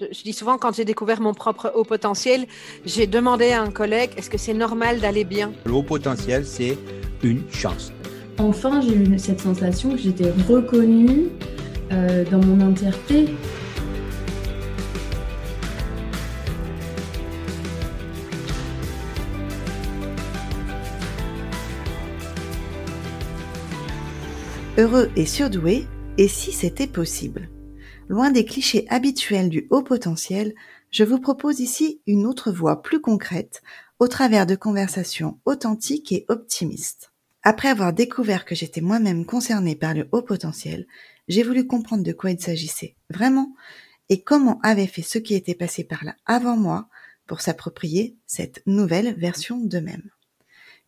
Je, dis souvent, quand j'ai découvert mon propre haut potentiel, j'ai demandé à un collègue est-ce que c'est normal d'aller bien? Le haut potentiel, c'est une chance. Enfin, j'ai eu cette sensation que j'étais reconnue euh, dans mon entièreté. Heureux et surdoué, et si c'était possible? Loin des clichés habituels du haut potentiel, je vous propose ici une autre voie plus concrète au travers de conversations authentiques et optimistes. Après avoir découvert que j'étais moi-même concernée par le haut potentiel, j'ai voulu comprendre de quoi il s'agissait vraiment et comment avaient fait ceux qui étaient passés par là avant moi pour s'approprier cette nouvelle version d'eux-mêmes.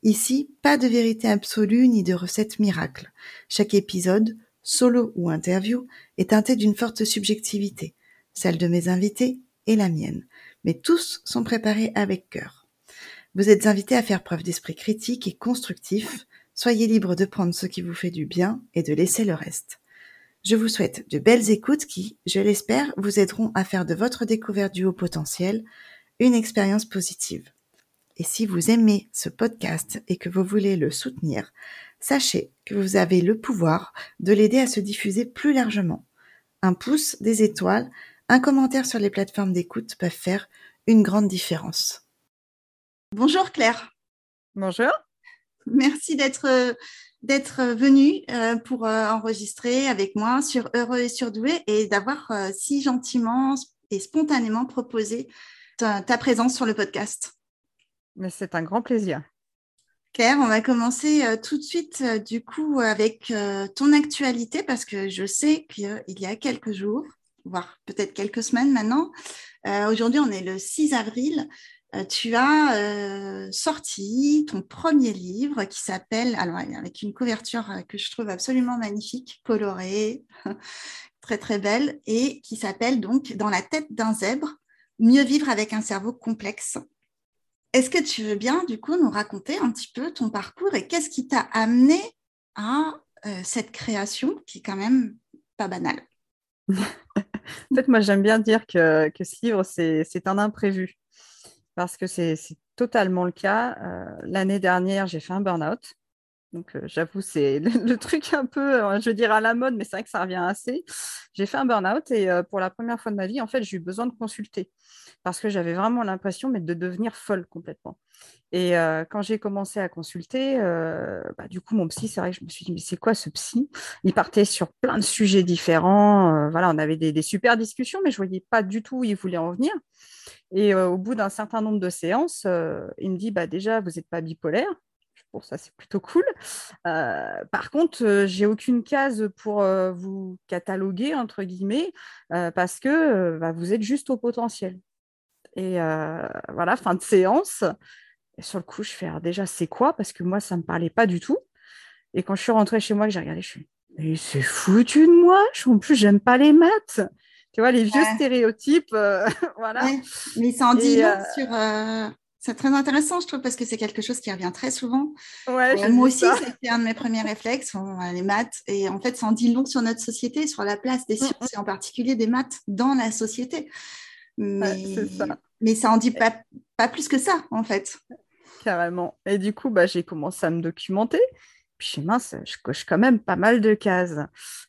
Ici, pas de vérité absolue ni de recette miracle. Chaque épisode, solo ou interview, est teinté d'une forte subjectivité, celle de mes invités et la mienne, mais tous sont préparés avec cœur. Vous êtes invités à faire preuve d'esprit critique et constructif, soyez libres de prendre ce qui vous fait du bien et de laisser le reste. Je vous souhaite de belles écoutes qui, je l'espère, vous aideront à faire de votre découverte du haut potentiel une expérience positive. Et si vous aimez ce podcast et que vous voulez le soutenir, sachez que vous avez le pouvoir de l'aider à se diffuser plus largement. Un pouce, des étoiles, un commentaire sur les plateformes d'écoute peuvent faire une grande différence. Bonjour Claire. Bonjour. Merci d'être d'être venue euh, pour euh, enregistrer avec moi sur Heureux et Surdoué et d'avoir euh, si gentiment et spontanément proposé ta présence sur le podcast. Mais c'est un grand plaisir. Claire, on va commencer euh, tout de suite euh, du coup avec euh, ton actualité parce que je sais qu'il y a quelques jours, voire peut-être quelques semaines maintenant, aujourd'hui on est le 6 avril, tu as sorti ton premier livre qui s'appelle, alors avec une couverture que je trouve absolument magnifique, colorée, très très belle, et qui s'appelle donc Dans la tête d'un zèbre, mieux vivre avec un cerveau complexe. Est-ce que tu veux bien, du coup, nous raconter un petit peu ton parcours et qu'est-ce qui t'a amené à euh, cette création qui est quand même pas banale? En fait, moi, j'aime bien dire que, ce livre, c'est un imprévu parce que c'est totalement le cas. Euh, l'année dernière, j'ai fait un burn-out. Donc, euh, j'avoue, c'est le, truc un peu, je veux dire, à la mode, mais c'est vrai que ça revient assez. J'ai fait un burn-out et pour la première fois de ma vie, en fait, j'ai eu besoin de consulter parce que j'avais vraiment l'impression de devenir folle complètement. Et euh, quand j'ai commencé à consulter, euh, bah, du coup, mon psy, c'est vrai que je me suis dit, mais c'est quoi ce psy? Il partait sur plein de sujets différents. Euh, voilà, on avait des, super discussions, mais je ne voyais pas du tout où il voulait en venir. Et au bout d'un certain nombre de séances, il me dit, bah, déjà, vous n'êtes pas bipolaire. Bon, ça, c'est plutôt cool. par contre, j'ai aucune case pour vous cataloguer, entre guillemets, parce que bah, vous êtes juste au potentiel. Et euh, voilà, fin de séance. Et sur le coup, je fais déjà, c'est quoi? Parce que moi, ça ne me parlait pas du tout. Et quand je suis rentrée chez moi, que j'ai regardé, je suis mais c'est foutu de moi. En plus, j'aime pas les maths. Tu vois, les vieux stéréotypes. Euh, voilà. Mais ça en dit long euh, sur. C'est très intéressant, je trouve, parce que c'est quelque chose qui revient très souvent. Ouais, moi aussi, c'était un de mes premiers réflexes, les maths. Et en fait, ça en dit long sur notre société, sur la place des mm, sciences, mm. et en particulier des maths dans la société. Mais, ça. Mais ça en dit pas, pas plus que ça, en fait. Carrément. Et du coup, bah, j'ai commencé à me documenter. Puis mince, je coche quand même pas mal de cases.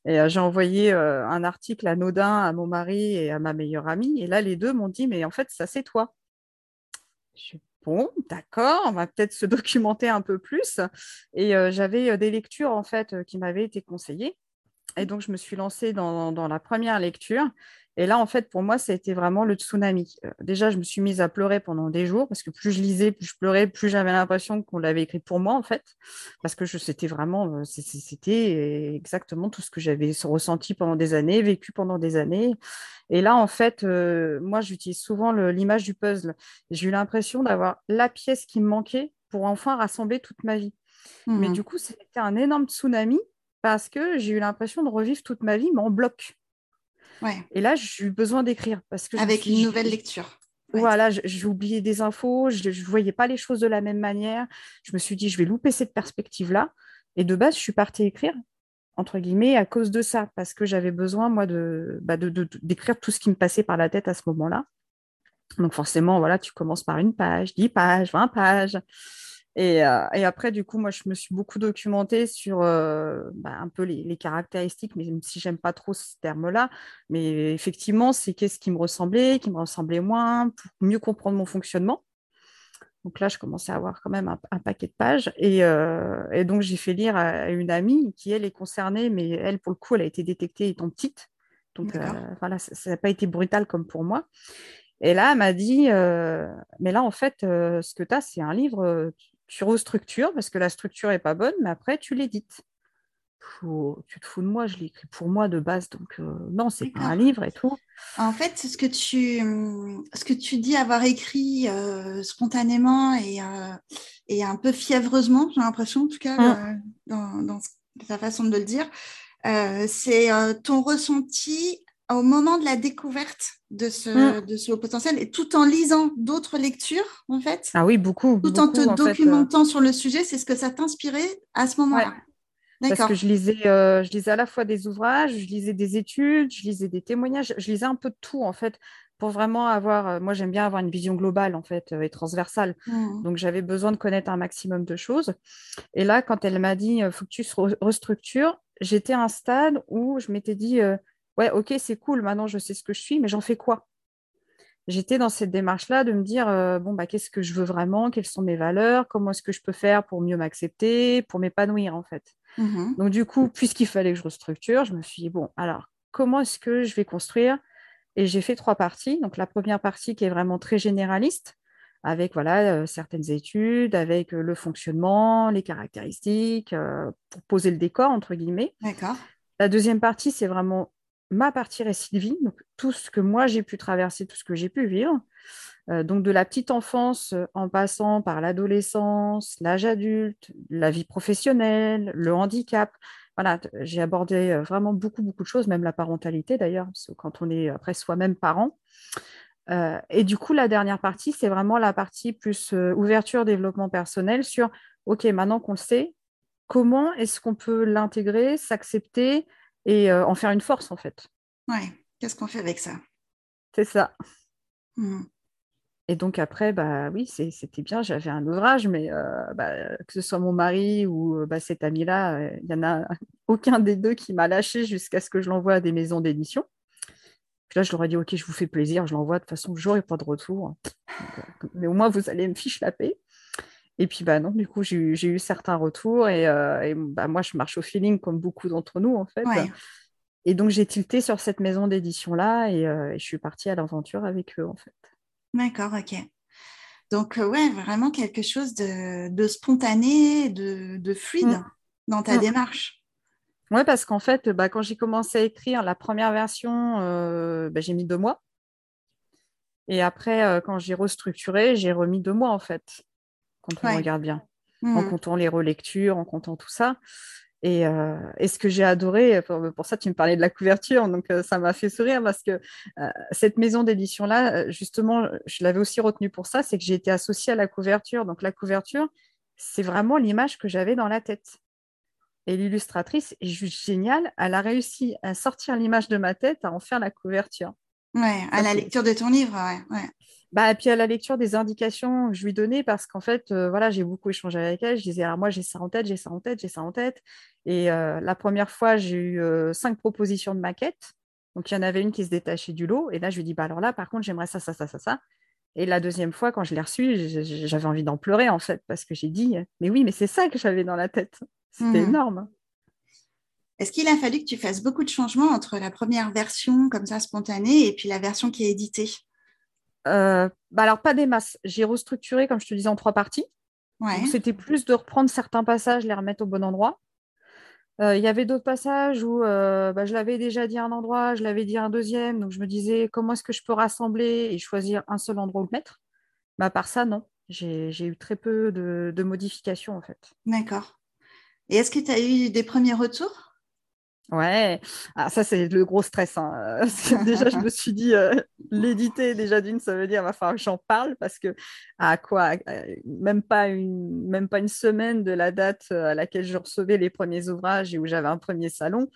Et euh, j'ai envoyé euh, un article anodin à mon mari et à ma meilleure amie. Et là, les deux m'ont dit, mais en fait, ça, c'est toi. Je suis bon, d'accord, on va peut-être se documenter un peu plus. Et euh, j'avais des lectures, en fait, qui m'avaient été conseillées. Et donc, je me suis lancée dans, dans la première lecture. Et là, en fait, pour moi, ça a été vraiment le tsunami. Euh, déjà, je me suis mise à pleurer pendant des jours parce que plus je lisais, plus je pleurais, plus j'avais l'impression qu'on l'avait écrit pour moi, en fait. Parce que c'était vraiment, euh, c'était exactement tout ce que j'avais ressenti pendant des années, vécu pendant des années. Et là, en fait, euh, moi, j'utilise souvent l'image du puzzle. J'ai eu l'impression d'avoir la pièce qui me manquait pour enfin rassembler toute ma vie. Mais mmh du coup, c'était un énorme tsunami parce que j'ai eu l'impression de revivre toute ma vie, mais en bloc. Et là, j'ai eu besoin d'écrire parce que avec une nouvelle lecture. Voilà, j'ai oublié des infos, je ne voyais pas les choses de la même manière. Je me suis dit, je vais louper cette perspective-là. Et de base, je suis partie écrire entre guillemets, à cause de ça, parce que j'avais besoin, moi, de, bah, d'écrire tout ce qui me passait par la tête à ce moment-là. Donc forcément, voilà, tu commences par une page, dix pages, vingt pages. Et, euh, et, après, du coup, moi, je me suis beaucoup documentée sur euh, bah, un peu les, caractéristiques, même si j'aime pas trop ce terme-là, mais effectivement, c'est qu'est-ce qui me ressemblait, qui me ressemblait moins, pour mieux comprendre mon fonctionnement. Donc là, je commençais à avoir quand même un, paquet de pages. Et, euh, et donc, j'ai fait lire à, une amie qui, elle, est concernée, mais elle, pour le coup, elle a été détectée étant petite. Donc, voilà, ça n'a pas été brutal comme pour moi. Et là, elle m'a dit, mais là, en fait, ce que tu as, c'est un livre, tu restructures parce que la structure n'est pas bonne, mais après, tu l'édites. Tu te fous de moi, je l'ai écrit pour moi de base, donc euh, non, c'est pas un livre et tout. En fait, ce que tu, ce que tu dis avoir écrit euh, spontanément et, euh, et, un peu fiévreusement, j'ai l'impression, en tout cas, mmh. dans, dans, ta façon de le dire, c'est ton ressenti au moment de la découverte de ce, mm. de ce haut potentiel et tout en lisant d'autres lectures, en fait? Ah oui, beaucoup. Tout en te documentant sur le sujet, c'est ce que ça t'inspirait à ce moment-là? Parce que je lisais, euh, je lisais à la fois des ouvrages, je lisais des études, je lisais des témoignages, je lisais un peu de tout, en fait, pour vraiment avoir. Euh, moi, j'aime bien avoir une vision globale, en fait, euh, et transversale. Mm. Donc, j'avais besoin de connaître un maximum de choses. Et là, quand elle m'a dit, il faut que tu restructures, j'étais à un stade où je m'étais dit ouais, ok, c'est cool, maintenant je sais ce que je suis, mais j'en fais quoi? J'étais dans cette démarche-là de me dire, euh, bon, bah, qu'est-ce que je veux vraiment? Quelles sont mes valeurs? Comment est-ce que je peux faire pour mieux m'accepter, pour m'épanouir, en fait? Mmh Donc, du coup, puisqu'il fallait que je restructure, je me suis dit, bon, alors, comment est-ce que je vais construire? Et j'ai fait trois parties. Donc, la première partie qui est vraiment très généraliste, avec voilà, euh, certaines études, avec euh, le fonctionnement, les caractéristiques, pour poser le décor, entre guillemets. D'accord. La deuxième partie, c'est vraiment ma partie récit de vie, donc tout ce que moi j'ai pu traverser, tout ce que j'ai pu vivre. Euh, donc de la petite enfance euh, en passant par l'adolescence, l'âge adulte, la vie professionnelle, le handicap. Voilà, j'ai abordé euh, vraiment beaucoup, beaucoup de choses, même la parentalité d'ailleurs, quand on est après soi-même parent. et du coup, la dernière partie, c'est vraiment la partie plus ouverture, développement personnel sur, OK, maintenant qu'on le sait, comment est-ce qu'on peut l'intégrer, s'accepter, et euh, en faire une force en fait. Ouais, qu'est-ce qu'on fait avec ça? C'est ça. Hmm. Et donc après, bah oui, c'était bien, j'avais un ouvrage, mais euh, bah, que ce soit mon mari ou euh, bah, cet ami-là, il n'y en a aucun des deux qui m'a lâché jusqu'à ce que je l'envoie à des maisons d'édition. Puis là, je leur ai dit, OK, je vous fais plaisir, je l'envoie, de toute façon, je n'aurai pas de retour. mais au moins, vous allez me fiche la paix. Et puis, bah non, du coup, j'ai eu certains retours et, euh, bah, moi, je marche au feeling comme beaucoup d'entre nous, en fait. Et donc, j'ai tilté sur cette maison d'édition-là euh, et, je suis partie à l'aventure avec eux, en fait. D'accord, ok. Donc, euh, ouais, vraiment quelque chose de, spontané, de, fluide mmh. dans ta mmh. démarche. Oui, parce qu'en fait, bah, quand j'ai commencé à écrire la première version, bah, j'ai mis deux mois. Et après, quand j'ai restructuré, j'ai remis deux mois, en fait quand on regarde bien, en mmh. comptant les relectures, en comptant tout ça. Euh, et, ce que j'ai adoré, pour, ça tu me parlais de la couverture, donc euh, ça m'a fait sourire parce que euh, cette maison d'édition-là, justement, je l'avais aussi retenue pour ça, c'est que j'ai été associée à la couverture. Donc la couverture, c'est vraiment l'image que j'avais dans la tête. Et l'illustratrice est juste géniale, elle a réussi à sortir l'image de ma tête, à en faire la couverture. Ouais, à la lecture de ton livre, ouais. ouais. Bah, et puis à la lecture des indications que je lui donnais, parce qu'en fait, euh, voilà, j'ai beaucoup échangé avec elle. Je disais, alors moi, j'ai ça en tête, j'ai ça en tête, j'ai ça en tête. Et euh, la première fois, j'ai eu euh, cinq propositions de maquettes. Donc, il y en avait une qui se détachait du lot. Et là, je lui dis, bah, alors là, par contre, j'aimerais ça, ça, ça, ça, ça. Et la deuxième fois, quand je l'ai reçue, j'avais envie d'en pleurer, en fait, parce que j'ai dit, mais oui, mais c'est ça que j'avais dans la tête. C'était mmh. énorme. Est-ce qu'il a fallu que tu fasses beaucoup de changements entre la première version, comme ça, spontanée, et puis la version qui est éditée? Bah alors, pas des masses. J'ai restructuré, comme je te disais, en trois parties. C'était plus de reprendre certains passages, les remettre au bon endroit. Euh, il y avait d'autres passages où euh, bah, je l'avais déjà dit à un endroit, je l'avais dit à un deuxième. Donc, je me disais, comment est-ce que je peux rassembler et choisir un seul endroit où le mettre? Bah, À part ça, non. J'ai eu très peu de, de modifications, en fait. D'accord. Et est-ce que tu as eu des premiers retours? Ouais, ah, ça c'est le gros stress. Hein. déjà, je me suis dit, euh, l'éditer, déjà d'une, ça veut dire, il va falloir que j'en parle parce que à quoi même pas, une, même pas une semaine de la date euh, à laquelle je recevais les premiers ouvrages et où j'avais un premier salon,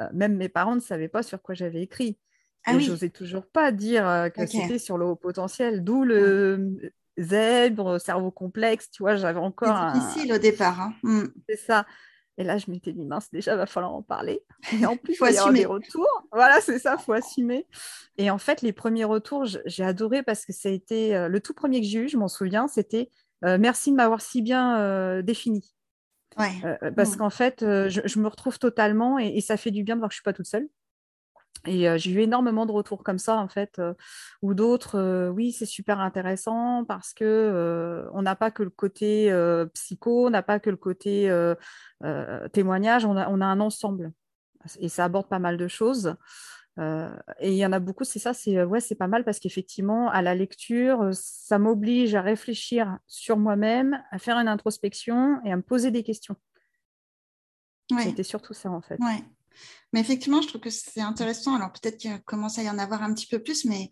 euh, même mes parents ne savaient pas sur quoi j'avais écrit. Ah, et oui. j'osais toujours pas dire que c'était sur le haut potentiel, d'où le zèbre, cerveau complexe, tu vois, j'avais encore. C'est difficile au départ. Hein. Mm. C'est ça. Et là, je m'étais dit, mince, déjà, il va falloir en parler. Et en plus, il faut y avoir des retours. Voilà, c'est ça, il faut assumer. Et en fait, les premiers retours, j'ai adoré parce que ça a été euh, le tout premier que j'ai eu, je m'en souviens, c'était euh, merci de m'avoir si bien euh, défini. Ouais. parce mmh. qu'en fait, je, me retrouve totalement et, et, ça fait du bien de voir que je ne suis pas toute seule. Et j'ai eu énormément de retours comme ça, en fait, ou d'autres, oui, c'est super intéressant parce que on n'a pas que le côté psycho, on n'a pas que le côté témoignage, on a, on a, un ensemble. Et ça aborde pas mal de choses. et il y en a beaucoup, c'est ça, c'est ouais, c'est pas mal parce qu'effectivement, à la lecture, ça m'oblige à réfléchir sur moi-même, à faire une introspection et à me poser des questions. C'était surtout ça, en fait. Ouais. Mais effectivement, je trouve que c'est intéressant. Alors peut-être qu'il commence à y en avoir un petit peu plus, mais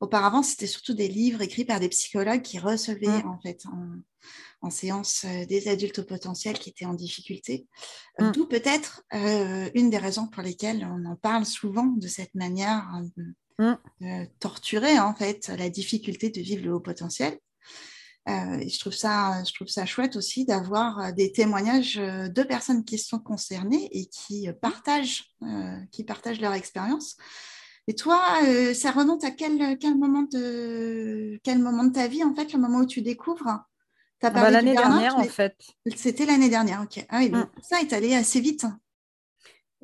auparavant, c'était surtout des livres écrits par des psychologues qui recevaient mmh. en fait en, séance euh, des adultes au potentiel qui étaient en difficulté. Euh, mmh. D'où peut-être euh, une des raisons pour lesquelles on en parle souvent de cette manière mmh. de torturer en fait la difficulté de vivre le haut potentiel. Euh, je, trouve ça, je trouve ça chouette aussi d'avoir euh, des témoignages euh, de personnes qui sont concernées et qui partagent, qui partagent leur expérience. Et toi, ça remonte à quel, quel, moment de, quel moment de ta vie, en fait, le moment où tu découvres? Ah bah, L'année dernière, en fait. C'était l'année dernière, ok. Ah oui, mmh. ça est allé assez vite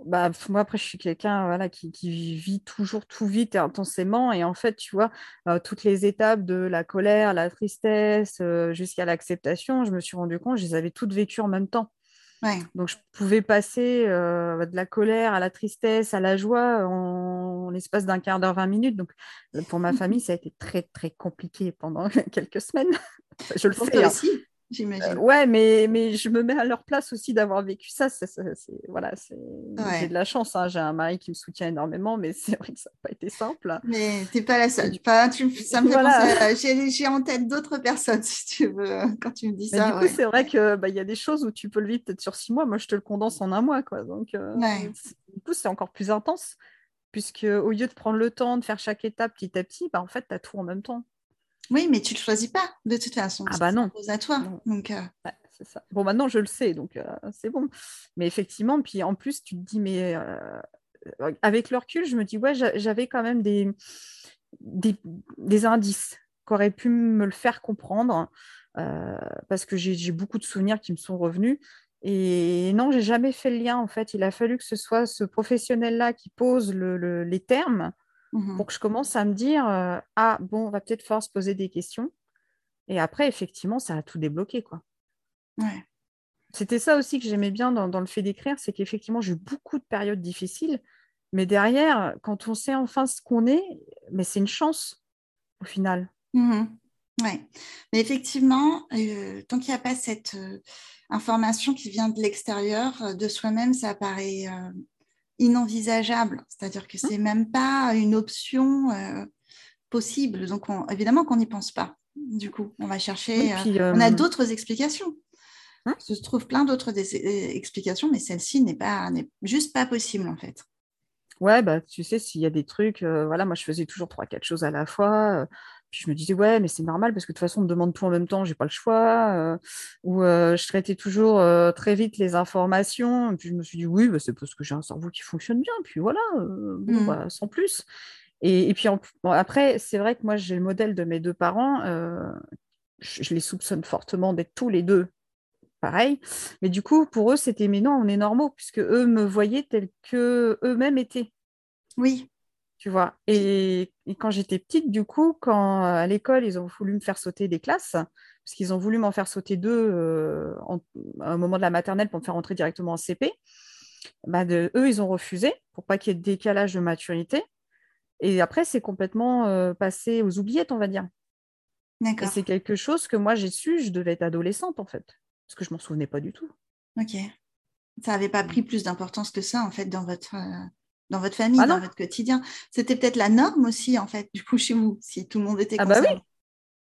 bah, moi, après, je suis quelqu'un voilà, qui, vit toujours tout vite et intensément. Et en fait, tu vois, euh, toutes les étapes de la colère, la tristesse, euh, jusqu'à l'acceptation, je me suis rendu compte, je les avais toutes vécues en même temps. Donc, je pouvais passer euh, de la colère à la tristesse, à la joie en, l'espace d'un quart d'heure, 20 minutes. Donc, pour ma famille, ça a été très, très compliqué pendant quelques semaines. je le sais. Hein. aussi j'imagine. Euh, ouais, mais, mais je me mets à leur place aussi d'avoir vécu ça. c'est voilà, J'ai de la chance. Hein. J'ai un mari qui me soutient énormément, mais c'est vrai que ça n'a pas été simple. Mais tu n'es pas la seule. Pas, tu, ça me voilà. J'ai en tête d'autres personnes, si tu veux, quand tu me dis ça. Du coup, c'est vrai qu'il bah, y a des choses où tu peux le vivre peut-être sur six mois. Moi, je te le condense en un mois. Quoi. Donc, euh, du coup, c'est encore plus intense. Puisque au lieu de prendre le temps de faire chaque étape petit à petit, bah, en fait, tu as tout en même temps. Oui, mais tu ne le choisis pas de toute façon. Ah bah non. à toi. Donc, euh, c'est ça. Bon, maintenant je le sais, donc euh, c'est bon. Mais effectivement, puis en plus, tu te dis, mais euh, avec le recul, je me dis, ouais, j'avais quand même des, des, indices qui auraient pu me le faire comprendre, parce que j'ai beaucoup de souvenirs qui me sont revenus. Et non, j'ai jamais fait le lien en fait. Il a fallu que ce soit ce professionnel-là qui pose les termes Mmh pour que je commence à me dire euh, ah bon, on va peut-être falloir se poser des questions. Et après, effectivement, ça a tout débloqué. quoi. C'était ça aussi que j'aimais bien dans, le fait d'écrire, c'est qu'effectivement, j'ai eu beaucoup de périodes difficiles, mais derrière, quand on sait enfin ce qu'on est, mais c'est une chance au final. Mmh oui, mais effectivement, euh, tant qu'il n'y a pas cette euh, information qui vient de l'extérieur, de soi-même, ça paraît inenvisageable. C'est-à-dire que c'est même pas une option euh, possible. Donc, évidemment qu'on n'y pense pas. Du coup, on va chercher. Euh, on a euh, d'autres explications. Hein? Il se trouve plein d'autres explications, mais celle-ci n'est pas, n'est juste pas possible en fait. Ouais, bah tu sais, s'il y a des trucs, voilà, moi je faisais toujours trois, quatre choses à la fois je me disais, ouais, mais c'est normal parce que de toute façon, on me demande tout en même temps, j'ai pas le choix. Euh, ou euh, je traitais toujours euh, très vite les informations. Et puis je me suis dit, oui, bah, c'est parce que j'ai un cerveau qui fonctionne bien. Puis voilà, mmh. bah, sans plus. Et, puis après, c'est vrai que moi, j'ai le modèle de mes deux parents. Je, les soupçonne fortement d'être tous les deux pareil. Mais du coup, pour eux, c'était, mais non, on est normaux, puisque eux me voyaient tels que eux-mêmes étaient. Oui tu vois. Et, quand j'étais petite, du coup, quand euh, à l'école, ils ont voulu me faire sauter des classes, parce qu'ils ont voulu m'en faire sauter deux euh, à un moment de la maternelle pour me faire entrer directement en CP, bah de, eux, ils ont refusé pour pas qu'il y ait de décalage de maturité. Et après, c'est complètement euh, passé aux oubliettes, on va dire. Et c'est quelque chose que moi, j'ai su, je devais être adolescente, en fait, parce que je m'en souvenais pas du tout. Ok. Ça n'avait pas pris plus d'importance que ça, en fait, dans votre, euh, dans votre famille, Ah dans votre quotidien. C'était peut-être la norme aussi, en fait, du coup, chez vous, si tout le monde était Ah comme bah ça. oui.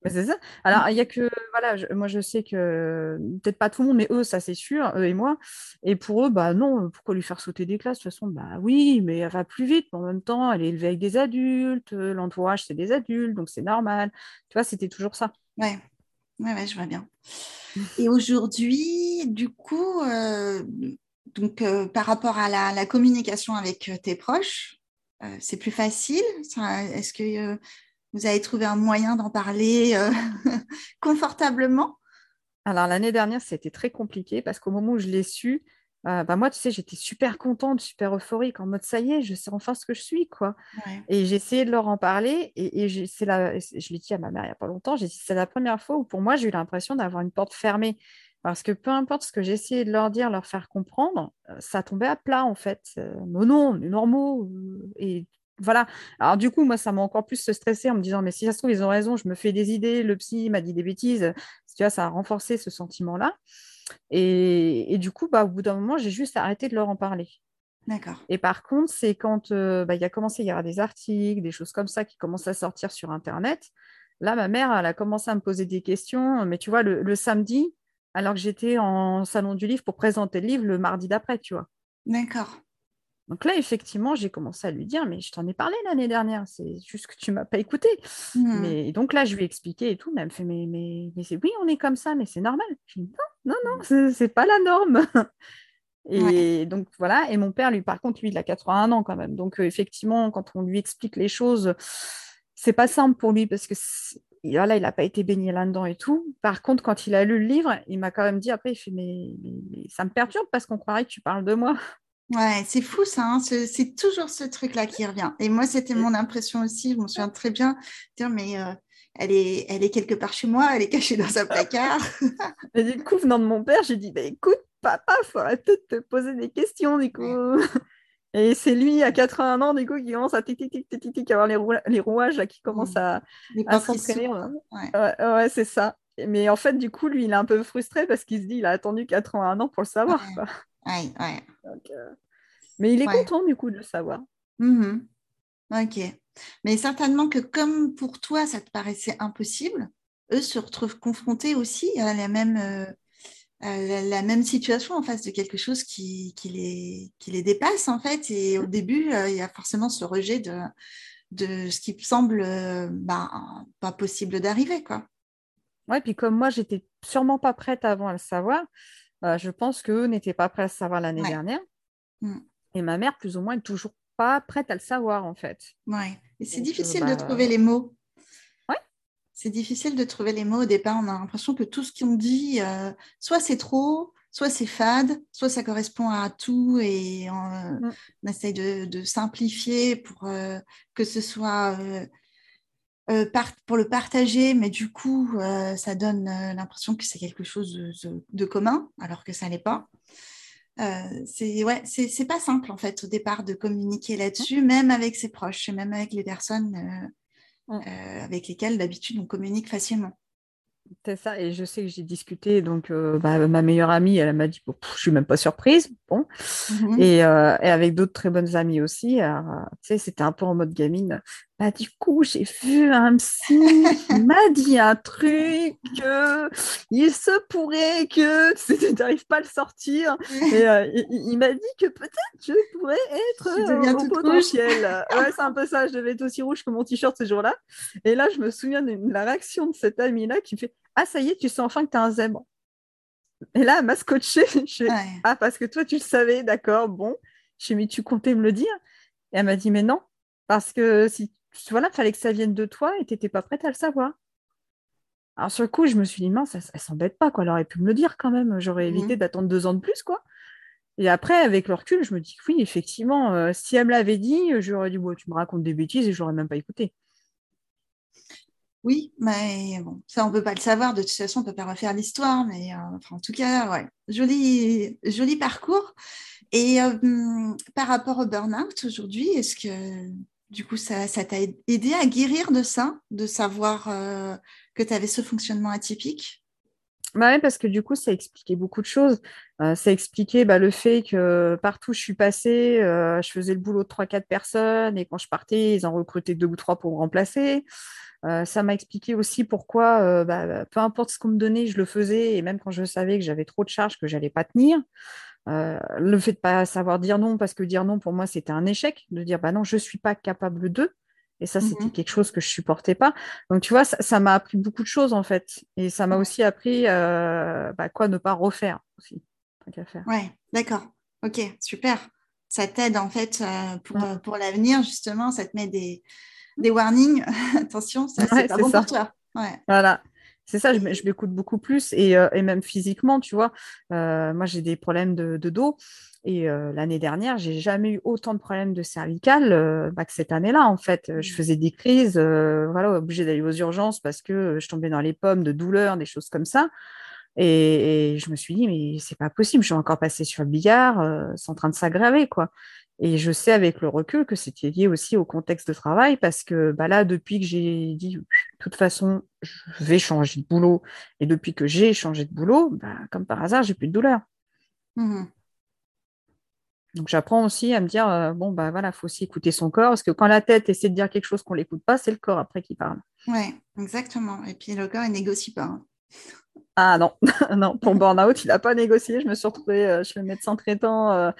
Mais c'est ça. Alors, il y a que, voilà, je- moi je sais que, peut-être pas tout le monde, mais eux, ça c'est sûr, eux et moi. Et pour eux, bah non, pourquoi lui faire sauter des classes? De toute façon, bah oui, mais elle va plus vite, mais en même temps, elle est élevée avec des adultes, euh, l'entourage c'est des adultes, donc c'est normal. Tu vois, c'était toujours ça. Ouais. Ouais, ouais, je vois bien. Et aujourd'hui, du coup, euh, donc, euh, par rapport à la, la communication avec euh, tes proches, euh, c'est plus facile? Est-ce que vous avez trouvé un moyen d'en parler confortablement? Alors, l'année dernière, c'était très compliqué parce qu'au moment où je l'ai su, euh, bah moi, tu sais, j'étais super contente, super euphorique, en mode ça y est, je sais enfin ce que je suis, quoi. Ouais. Et j'ai essayé de leur en parler et, et j'ai- c'est la, je l'ai dit à ma mère il n'y a pas longtemps, j'ai dit c'est la première fois où pour moi j'ai eu l'impression d'avoir une porte fermée. Parce que peu importe ce que j'essayais de leur dire, leur faire comprendre, euh, ça tombait à plat en fait. Euh, non, non, normaux. euh, Et voilà. Alors du coup, moi, ça m'a encore plus stressé en me disant, mais si ça se trouve, ils ont raison, je me fais des idées, le psy m'a dit des bêtises. Tu vois, ça a renforcé ce sentiment-là. Et, et du coup, bah, au bout d'un moment, j'ai juste arrêté de leur en parler. D'accord. Et par contre, c'est quand euh, bah, il a commencé à y avoir des articles, des choses comme ça qui commencent à sortir sur Internet. Là, ma mère, elle a commencé à me poser des questions. Mais tu vois, le, le samedi, alors que j'étais en salon du livre pour présenter le livre le mardi d'après, tu vois. D'accord. Donc là, effectivement, j'ai commencé à lui dire, mais je t'en ai parlé l'année dernière, c'est juste que tu m'as pas écouté. Hmm. Mais donc là, je lui ai expliqué et tout, mais elle me fait, mais, mais, mais c'est oui, on est comme ça, mais c'est normal. Je dis, non, non, non, c'est c'est pas la norme. Et donc voilà, et mon père, lui, par contre, lui, il a 81 ans quand même. Donc euh, effectivement, quand on lui explique les choses, c'est pas simple pour lui parce que voilà, il n'a pas été baigné là-dedans et tout. Par contre, quand il a lu le livre, il m'a quand même dit après, il fait, mais, mais- mais ça me perturbe parce qu'on croirait que tu parles de moi. Ouais, c'est fou ça, hein, ce- c'est toujours ce truc-là qui revient. Et moi, c'était mon impression aussi, je m'en souviens très bien. Dire, mais euh, elle, est, elle est quelque part chez moi, elle est cachée dans un placard. Et du coup, venant de mon père, j'ai dit, bah, écoute, papa, faut arrêter de te poser des questions, du coup. Et c'est lui, à 81 ans, du coup, qui commence à tic, tic, tic, tic, tic, avoir les, les rouages là, qui commencent à, à s'entraîner. s'ouvrent. Ouais, Ouais. ouais, ouais, c'est ça. Mais en fait, du coup, lui, il est un peu frustré parce qu'il se dit, il a attendu 81 ans pour le savoir. Ouais. quoi. Ouais, ouais. Donc, euh, Mais il est content, du coup, de le savoir. Mhm. Ok. Mais certainement que comme pour toi, ça te paraissait impossible, eux se retrouvent confrontés aussi à la même, euh, la, la même situation en face de quelque chose qui, qui les, qui les dépasse en fait. Et au début, euh, il y a forcément ce rejet de, de ce qui semble euh, bah, pas possible d'arriver. quoi. Ouais, puis comme moi, j'étais sûrement pas prête avant à le savoir, euh, je pense qu'eux n'étaient pas prêts à le savoir l'année Ouais. dernière. Mm. Et ma mère, plus ou moins, est toujours pas prête à le savoir, en fait. Ouais. Et c'est euh, difficile bah, de trouver les mots. C'est difficile de trouver les mots au départ. On a l'impression que tout ce qu'on dit, euh, soit c'est trop, soit c'est fade, soit ça correspond à tout et on, Mm. on essaye de, de simplifier pour euh, que ce soit euh, pour le partager, mais du coup, ça donne l'impression que c'est quelque chose de, de commun, alors que ça l'est pas. C'est ouais, c'est pas simple en fait au départ de communiquer là-dessus, même avec ses proches et même avec les personnes Mm. euh, avec lesquelles d'habitude on communique facilement. C'est ça, et je sais que j'ai discuté, donc euh, bah, ma meilleure amie, elle m'a dit, bon, pff, je suis même pas surprise, bon, Mhm. et, euh, et avec d'autres très bonnes amies aussi, tu sais, c'était un peu en mode gamine, bah du coup, j'ai vu un psy qui m'a dit un truc, que il se pourrait que, tu n'arrives pas à le sortir, et euh, il, m'a dit que peut-être je pourrais être euh, au potentiel. Ouais, c'est un peu ça, je devais être aussi rouge que mon t-shirt ce jour-là, et là, je me souviens de la réaction de cette amie-là qui me fait Ah, ça y est, tu sens enfin que tu as un zèbre. Et là, elle m'a scotché. Je fais, Ouais. Ah, parce que toi, tu le savais, d'accord, bon. Je lui ai dit Mais tu comptais me le dire Et elle m'a dit Mais non, parce que si voilà, fallait que ça vienne de toi et tu n'étais pas prête à le savoir. Alors, sur le coup, je me suis dit Mince, elle, elle s'embête pas, quoi. Elle aurait pu me le dire quand même. J'aurais Mhm. évité d'attendre deux ans de plus, quoi. Et après, avec le recul, je me dis que oui, effectivement, euh, si elle me l'avait dit, j'aurais dit Ouais, Tu me racontes des bêtises et je n'aurais même pas écouté. Oui, mais bon, ça on peut pas le savoir. De toute façon, on peut pas refaire l'histoire, mais euh, enfin, en tout cas, ouais, joli, joli parcours. Et euh, par rapport au burn-out aujourd'hui, est-ce que du coup ça, t'a aidé à guérir de ça, de savoir euh, que tu avais ce fonctionnement atypique? Bah parce que du coup, ça expliquait beaucoup de choses. Euh, ça expliquait bah, le fait que partout où je suis passée, euh, je faisais le boulot de 3-4 personnes et quand je partais, ils en recrutaient deux ou trois pour me remplacer. Ça m'a expliqué aussi pourquoi, bah, peu importe ce qu'on me donnait, je le faisais et même quand je savais que j'avais trop de charges, que j'allais pas tenir. Le fait de pas savoir dire non, parce que dire non pour moi c'était un échec, de dire bah non, je suis pas capable de. Et ça, c'était Mhm. quelque chose que je supportais pas. Donc, tu vois, ça m'a appris beaucoup de choses, en fait. Et ça m'a aussi appris euh, bah, quoi ne pas refaire aussi. Qu'à faire. Ouais, d'accord. Ok, super. Ça t'aide en fait euh, pour, euh, pour l'avenir, justement. Ça te met des, des warnings. Attention, ça, c'est pas bon ça. pour toi. Ouais. Voilà. C'est ça, je m'écoute beaucoup plus et, euh, et même physiquement, tu vois. Euh, moi, j'ai des problèmes de, de dos et euh, l'année dernière, j'ai jamais eu autant de problèmes de cervical euh, bah, que cette année-là, en fait. Je faisais des crises, voilà, obligée d'aller aux urgences parce que je tombais dans les pommes de douleur, des choses comme ça. Et, et je me suis dit, mais c'est pas possible, je suis encore passée sur le billard, c'est en train de s'aggraver, quoi. Et je sais avec le recul que c'était lié aussi au contexte de travail parce que bah là, depuis que j'ai dit, de toute façon, je vais changer de boulot, et depuis que j'ai changé de boulot, bah, comme par hasard, j'ai plus de douleur. Mhm. Donc j'apprends aussi à me dire, euh, bon, bah voilà, faut aussi écouter son corps, parce que quand la tête essaie de dire quelque chose qu'on l'écoute pas, c'est le corps après qui parle. Ouais, exactement. Et puis le corps, il négocie pas. hein. Ah non, non, pour burn-out, il n'a pas négocié. Je me suis retrouvée euh, chez le médecin traitant euh,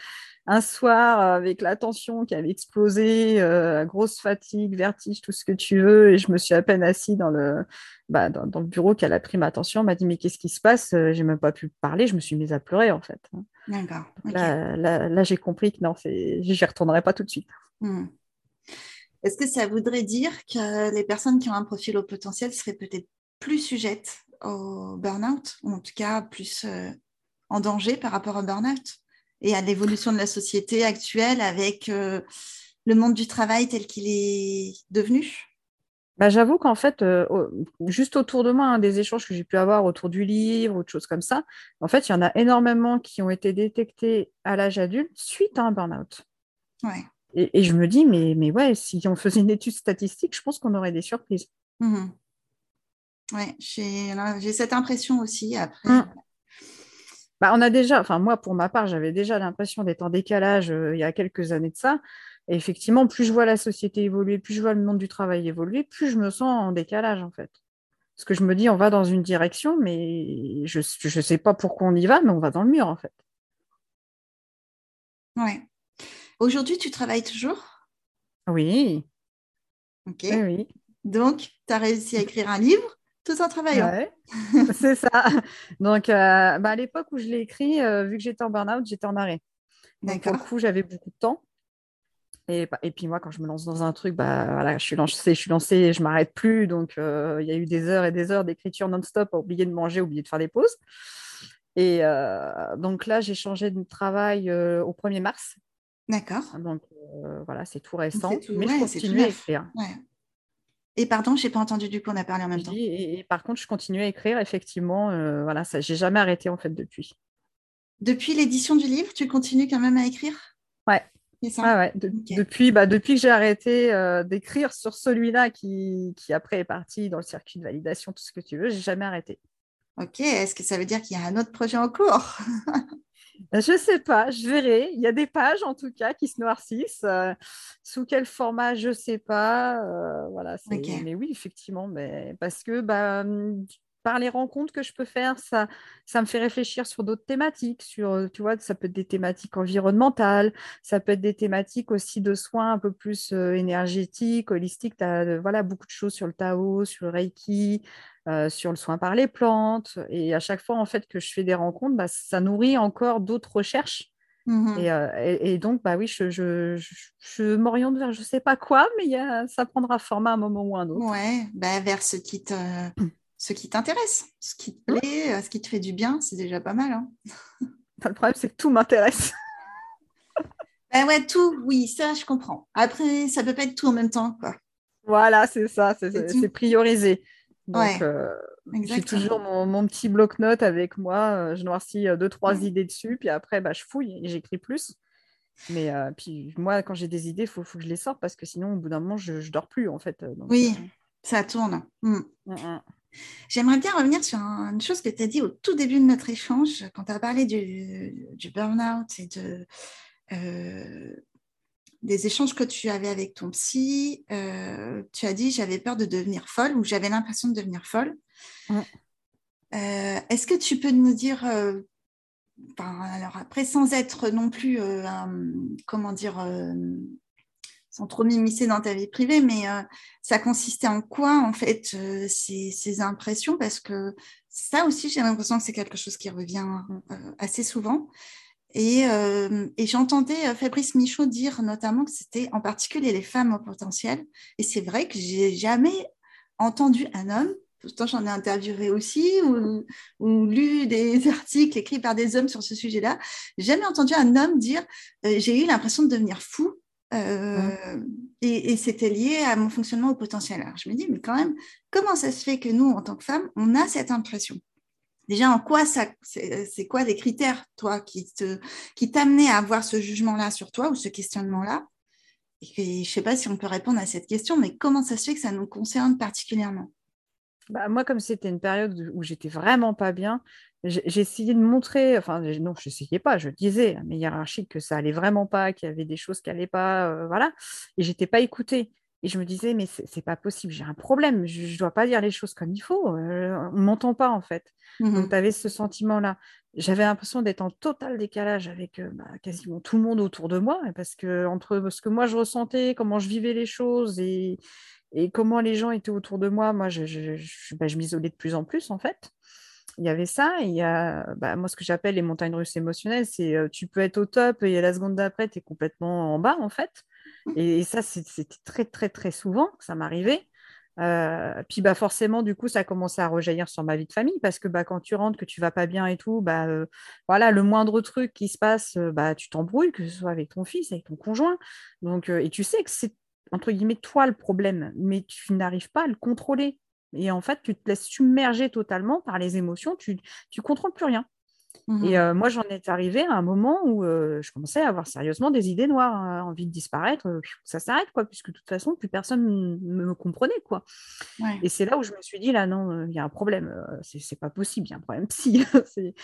un soir euh, avec la tension qui avait explosé, euh, grosse fatigue, vertige, tout ce que tu veux. Et je me suis à peine assise dans le, bah, dans, dans le bureau qu'elle a pris ma tension. Elle m'a dit, mais qu'est-ce qui se passe? J'ai même pas pu parler. Je me suis mise à pleurer, en fait. D'accord. Là, là, là, j'ai compris que non, j'y retournerai pas tout de suite. Mhm. Est-ce que ça voudrait dire que les personnes qui ont un profil au potentiel seraient peut-être plus sujettes au burn-out, ou en tout cas plus euh, en danger par rapport au burn-out et à l'évolution de la société actuelle avec euh, le monde du travail tel qu'il est devenu Bah, j'avoue qu'en fait, euh, juste autour de moi, hein, des échanges que j'ai pu avoir autour du livre ou de choses comme ça, en fait, il y en a énormément qui ont été détectés à l'âge adulte suite à un burn-out. Ouais. Et, et je me dis, mais, mais ouais, si on faisait une étude statistique, je pense qu'on aurait des surprises. Mhm. Ouais, j'ai cette impression aussi après. Mm. Bah, on a déjà, enfin moi pour ma part, j'avais déjà l'impression d'être en décalage euh, il y a quelques années de ça. Et effectivement, plus je vois la société évoluer, plus je vois le monde du travail évoluer, plus je me sens en décalage en fait. Parce que je me dis, on va dans une direction, mais je ne sais pas pourquoi on y va, mais on va dans le mur en fait. Ouais. Aujourd'hui, tu travailles toujours? Oui, Ok. oui. Donc, tu as réussi à écrire un livre? Tout en travaillant. Ouais, c'est ça. Donc, euh, bah, à l'époque où je l'ai écrit, euh, vu que j'étais en burn-out, j'étais en arrêt. Donc, pour le D'accord. coup, j'avais beaucoup de temps. Et, bah, et puis moi, quand je me lance dans un truc, bah, voilà, je suis lancée, je suis lancée, je m'arrête plus. Donc, euh, il y a eu des heures et des heures d'écriture non-stop, à oublier de manger, oublier de faire des pauses. Et donc là, j'ai changé de travail au 1er mars. D'accord. Donc voilà, c'est tout récent. Tout- mais ouais, je continue à écrire. Ouais. Et pardon, j'ai pas entendu du coup, on a parlé en même temps. et, et par contre, je continue à écrire, effectivement. euh, voilà, ça, j'ai jamais arrêté en fait depuis. Depuis l'édition du livre, tu continues quand même à écrire? Ouais. C'est ça? Ah ouais, de- Ok. depuis, bah, depuis que j'ai arrêté euh, d'écrire sur celui-là qui, qui après est parti dans le circuit de validation, tout ce que tu veux, j'ai jamais arrêté. Ok. Est-ce que ça veut dire qu'il y a un autre projet en cours? Je sais pas, je verrai. Il y a des pages en tout cas qui se noircissent. euh, sous quel format, je sais pas. euh, voilà, mais oui, effectivement, mais parce que bah, hum, par les rencontres que je peux faire, ça, ça me fait réfléchir sur d'autres thématiques. Sur, euh, tu vois, ça peut être des thématiques environnementales, ça peut être des thématiques aussi de soins un peu plus euh, énergétiques, holistiques. Tu as voilà, beaucoup de choses sur le Tao, sur le Reiki, euh, sur le soin par les plantes. Et à chaque fois, en fait, que je fais des rencontres, bah, ça nourrit encore d'autres recherches. Mhm. Et, euh, et- et donc, bah oui, je, je, je, je m'oriente vers je sais pas quoi, mais il y a, ça prendra format à un moment ou un autre. Ouais, bah, vers ce qui te, ce qui t'intéresse, ce qui te plaît, euh, ce qui te fait du bien, c'est déjà pas mal. hein. Le problème, c'est que tout m'intéresse. Bah ouais, tout, oui, ça je comprends. Après, ça peut pas être tout en même temps, quoi. Voilà, c'est ça, c'est priorisé. Donc, Ouais, euh, j'ai Exactement. toujours mon, mon petit bloc-notes avec moi. euh, je noircis euh, deux, trois Ouais. idées dessus, puis après, bah, je fouille et j'écris plus. Mais euh, puis moi, quand j'ai des idées, il faut, faut que je les sorte parce que sinon, au bout d'un moment, je, je dors plus, en fait. Donc, Oui, euh, ça tourne. Mm. mm, mm. J'aimerais bien revenir sur une chose que tu as dit au tout début de notre échange, quand tu as parlé du, du burn-out et de, euh, des échanges que tu avais avec ton psy. Euh, tu as dit j'avais peur de devenir folle ou j'avais l'impression de devenir folle. Euh, est-ce que tu peux nous dire, alors après, sans être non plus, comment dire, sans trop m'immiscer dans ta vie privée, mais euh, ça consistait en quoi, en fait, euh, ces, impressions? Parce que ça aussi, j'ai l'impression que c'est quelque chose qui revient euh, assez souvent. Et, j'entendais Fabrice Michaud dire notamment que c'était en particulier les femmes au potentiel. Et c'est vrai que j'ai jamais entendu un homme, pourtant j'en ai interviewé aussi, ou, ou, lu des articles écrits par des hommes sur ce sujet-là, jamais entendu un homme dire j'ai eu l'impression de devenir fou euh, et, c'était lié à mon fonctionnement au potentiel. Alors je me dis, mais quand même, comment ça se fait que nous, en tant que femmes, on a cette impression? Déjà, en quoi ça, c'est quoi les critères, toi, qui te, qui t'amenaient à avoir ce jugement-là sur toi ou ce questionnement-là? Et je ne sais pas si on peut répondre à cette question, mais comment ça se fait que ça nous concerne particulièrement? Bah, moi, comme c'était une période où j'étais vraiment pas bien, j'ai essayé de montrer, enfin non, je n'essayais pas, je disais à mes hiérarchiques que ça allait vraiment pas, qu'il y avait des choses qui n'allaient pas, euh, voilà, et j'étais pas écoutée. Et je me disais, mais c'est pas possible, j'ai un problème, je ne dois pas dire les choses comme il faut, euh, on ne m'entend pas en fait. Mmh Donc tu avais ce sentiment-là. J'avais l'impression d'être en total décalage avec euh, bah, quasiment tout le monde autour de moi, parce que entre ce que moi je ressentais, comment je vivais les choses et, et comment les gens étaient autour de moi, moi je, je, je, bah, je m'isolais de plus en plus en fait il y avait ça. il y a, bah, moi, ce que j'appelle les montagnes russes émotionnelles, c'est euh, tu peux être au top et la seconde d'après, tu es complètement en bas, en fait. Mmh. Et, ça, c'était très, très, très souvent que ça m'arrivait. Euh, puis bah forcément, du coup, ça a commencé à rejaillir sur ma vie de famille parce que bah, quand tu rentres, que tu vas pas bien et tout, bah, euh, voilà, le moindre truc qui se passe, bah, tu t'embrouilles, que ce soit avec ton fils, avec ton conjoint. Donc, et tu sais que c'est entre guillemets toi le problème, mais tu n'arrives pas à le contrôler. Et en fait, tu te laisses submerger totalement par les émotions, tu ne contrôles plus rien. Mmh et euh, moi, j'en étais arrivée à un moment où euh, je commençais à avoir sérieusement des idées noires, hein, envie de disparaître. Euh, ça s'arrête, quoi, puisque de toute façon, plus personne ne me comprenait, quoi. Et c'est là où je me suis dit, là, non, il y a un problème. c'est pas possible, il y a un problème psy.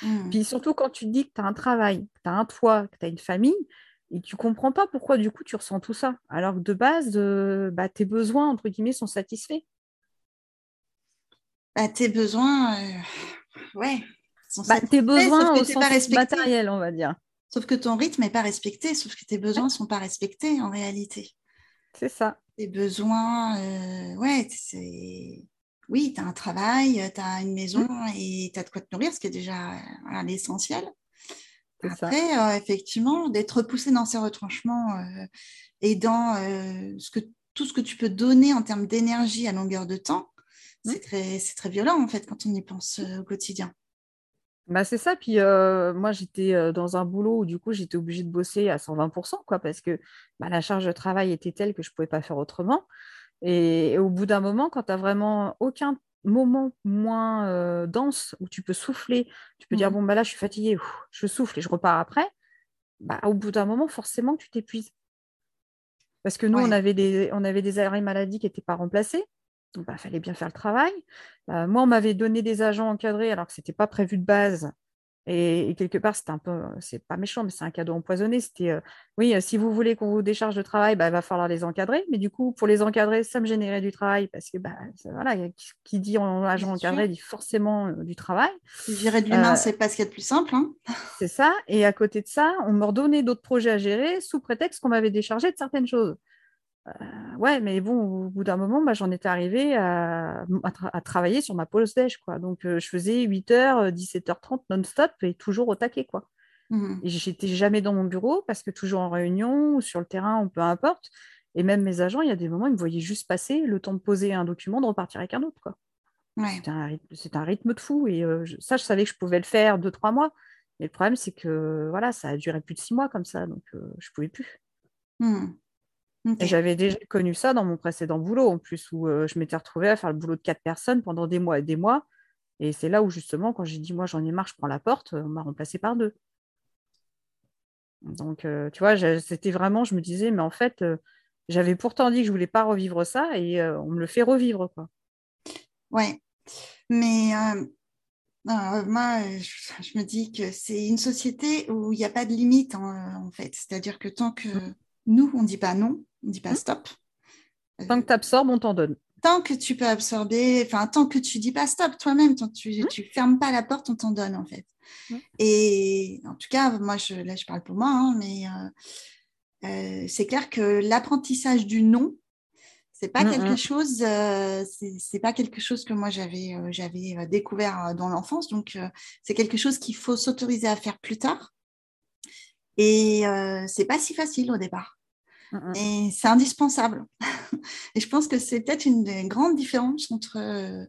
Mmh. Puis surtout, quand tu te dis que tu as un travail, que tu as un toit, que tu as une famille, et tu comprends pas pourquoi, du coup, tu ressens tout ça. Alors que de base, bah, tes besoins, entre guillemets, sont satisfaits. Bah, tes besoins, euh, ouais. Bah, tes besoins au sens matériel, on va dire. Sauf que ton rythme n'est pas respecté, sauf que tes besoins ne sont pas respectés en réalité. C'est ça. Tes besoins, euh, ouais, c'est. Oui, tu as un travail, tu as une maison mmh. et tu as de quoi te nourrir, ce qui est déjà l'essentiel. Après, euh, effectivement, d'être poussé dans ces retranchements et dans ce que, tout ce que tu peux donner en termes d'énergie à longueur de temps. C'est très, très violent en fait quand on y pense euh, au quotidien. Bah c'est ça, puis euh, moi j'étais dans un boulot où du coup j'étais obligée de bosser à 120%, quoi, parce que bah, la charge de travail était telle que je ne pouvais pas faire autrement. Et, au bout d'un moment, quand tu n'as vraiment aucun moment moins dense où tu peux souffler, tu peux dire mmh. bon bah là je suis fatiguée, je souffle et je repars après, bah, au bout d'un moment forcément tu t'épuises. Parce que nous, on, avait des, on avait des arrêts maladie qui n'étaient pas remplacés. Il bah, fallait bien faire le travail. Euh, moi, on m'avait donné des agents encadrés alors que ce n'était pas prévu de base. Et, quelque part, c'était un peu, c'est pas méchant, mais c'est un cadeau empoisonné. C'était, euh, oui, euh, si vous voulez qu'on vous décharge de travail, bah, il va falloir les encadrer. Mais du coup, pour les encadrer, ça me générait du travail parce que, bah, voilà, qui dit agent encadré dit forcément du travail. Gérer de l'humain, c'est pas ce qu'il y a de plus simple. Hein. c'est ça. Et à côté de ça, on me redonnait d'autres projets à gérer sous prétexte qu'on m'avait déchargé de certaines choses. Euh, ouais, mais bon, au bout d'un moment, bah, j'en étais arrivée à, travailler sur ma pause déj, quoi. Donc, euh, je faisais 8h, 17h30 non-stop et toujours au taquet, quoi. Mmh. Et j'étais jamais dans mon bureau parce que toujours en réunion ou sur le terrain, ou peu importe. Et même mes agents, il y a des moments, ils me voyaient juste passer, le temps de poser un document, de repartir avec un autre, quoi. C'était un, rythme de fou. Et euh, ça, je savais que je pouvais le faire deux, trois mois. Mais le problème, c'est que voilà, ça a duré plus de six mois comme ça, donc je ne pouvais plus. Mmh. J'avais déjà connu ça dans mon précédent boulot, en plus, où euh, je m'étais retrouvée à faire le boulot de quatre personnes pendant des mois et des mois. Et c'est là où, justement, quand j'ai dit, moi, j'en ai marre, je prends la porte, on m'a remplacé par deux. Donc, euh, tu vois, c'était vraiment, je me disais, mais en fait, euh, j'avais pourtant dit que je ne voulais pas revivre ça et on me le fait revivre, quoi. Ouais, Mais moi, je, me dis que c'est une société où il n'y a pas de limite en, fait. C'est-à-dire que tant que mm. Nous, on ne dit pas non, on ne dit pas mm. stop. Tant que tu absorbes, on t'en donne. Tant que tu peux absorber, enfin, tant que tu dis pas stop toi-même, tant que tu ne mm. fermes pas la porte, on t'en donne en fait. Et en tout cas, moi, je, là, je parle pour moi, hein, mais euh, c'est clair que l'apprentissage du non, c'est pas mmh, quelque chose, euh, c'est pas quelque chose que moi j'avais euh, j'avais euh, découvert dans l'enfance. Donc c'est quelque chose qu'il faut s'autoriser à faire plus tard. Et c'est pas si facile au départ. Mmh, Et c'est indispensable. et je pense que c'est peut-être une des grandes différences entre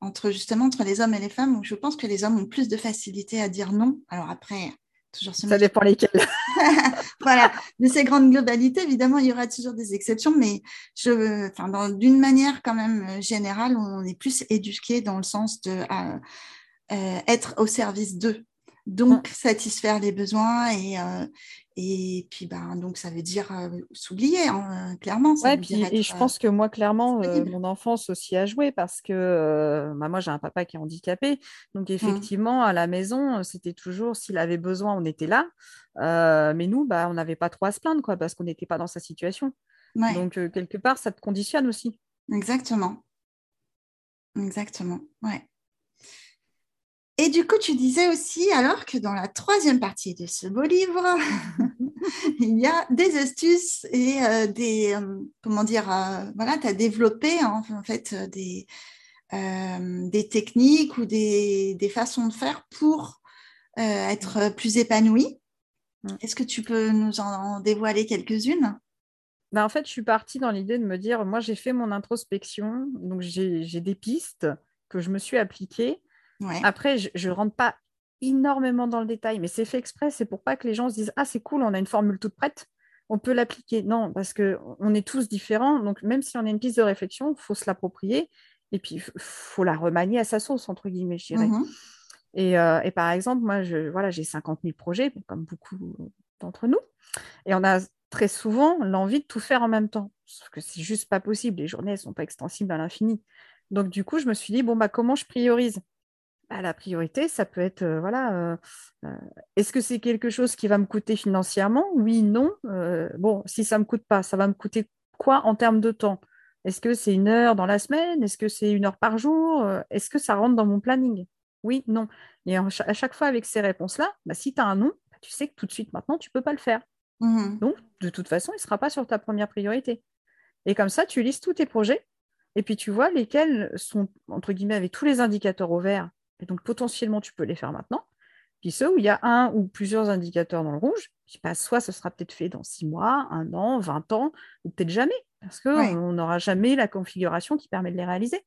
entre justement entre les hommes et les femmes où je pense que les hommes ont plus de facilité à dire non. Alors après, ça dépend lesquels. voilà, de ces grandes globalités, évidemment, il y aura toujours des exceptions, mais je, enfin, d'une manière quand même euh, générale, on est plus éduqué dans le sens de euh, euh, être au service d'eux. Donc, satisfaire les besoins et, et puis, ben, donc, ça veut dire s'oublier, hein, clairement. Ouais, et je pense que moi, clairement, mon enfance aussi a joué parce que bah, moi, j'ai un papa qui est handicapé. Donc, mmh. effectivement, à la maison, c'était toujours s'il avait besoin, on était là. mais nous, bah, on n'avait pas trop à se plaindre quoi, parce qu'on n'était pas dans sa situation. Donc, quelque part, ça te conditionne aussi. Exactement. Exactement. Ouais. Et du coup, tu disais aussi alors que dans la troisième partie de ce beau livre, il y a des astuces et euh, des, euh, comment dire, euh, voilà, tu as développé hein, en fait des, des techniques ou des, des, façons de faire pour être plus épanoui. Mm. Est-ce que tu peux nous en dévoiler quelques-unes? Ben, en fait, je suis partie dans l'idée de me dire, moi, j'ai fait mon introspection, donc j'ai des pistes que je me suis appliquées après, je ne rentre pas énormément dans le détail, mais c'est fait exprès, c'est pour pas que les gens se disent Ah, c'est cool, on a une formule toute prête, on peut l'appliquer. Non, parce qu'on est tous différents, donc même si on a une piste de réflexion, il faut se l'approprier et puis il faut la remanier à sa sauce, entre guillemets, je dirais. Mmh euh, et, par exemple, moi, je, voilà, j'ai 50 000 projets, comme beaucoup d'entre nous, et on a très souvent l'envie de tout faire en même temps, sauf que c'est juste pas possible, les journées ne sont pas extensibles à l'infini. Donc, du coup, je me suis dit, bon, bah, comment je priorise? La priorité, ça peut être, euh, voilà, euh, euh, est-ce que c'est quelque chose qui va me coûter financièrement? Oui, non. bon, si ça ne me coûte pas, ça va me coûter quoi en termes de temps? Est-ce que c'est une heure dans la semaine? Est-ce que c'est une heure par jour? Est-ce que ça rentre dans mon planning? Oui, non. Et à chaque fois avec ces réponses-là, bah, si tu as un non, bah, tu sais que tout de suite maintenant, tu ne peux pas le faire. Mmh Donc, de toute façon, il ne sera pas sur ta première priorité. Et comme ça, tu listes tous tes projets et puis tu vois lesquels sont, entre guillemets, avec tous les indicateurs au vert, et donc, potentiellement, tu peux les faire maintenant. Puis ceux où il y a un ou plusieurs indicateurs dans le rouge, pas, soit ce sera peut-être fait dans six mois, un an, 20 ans, ou peut-être jamais, parce qu'on n'aura jamais la configuration qui permet de les réaliser.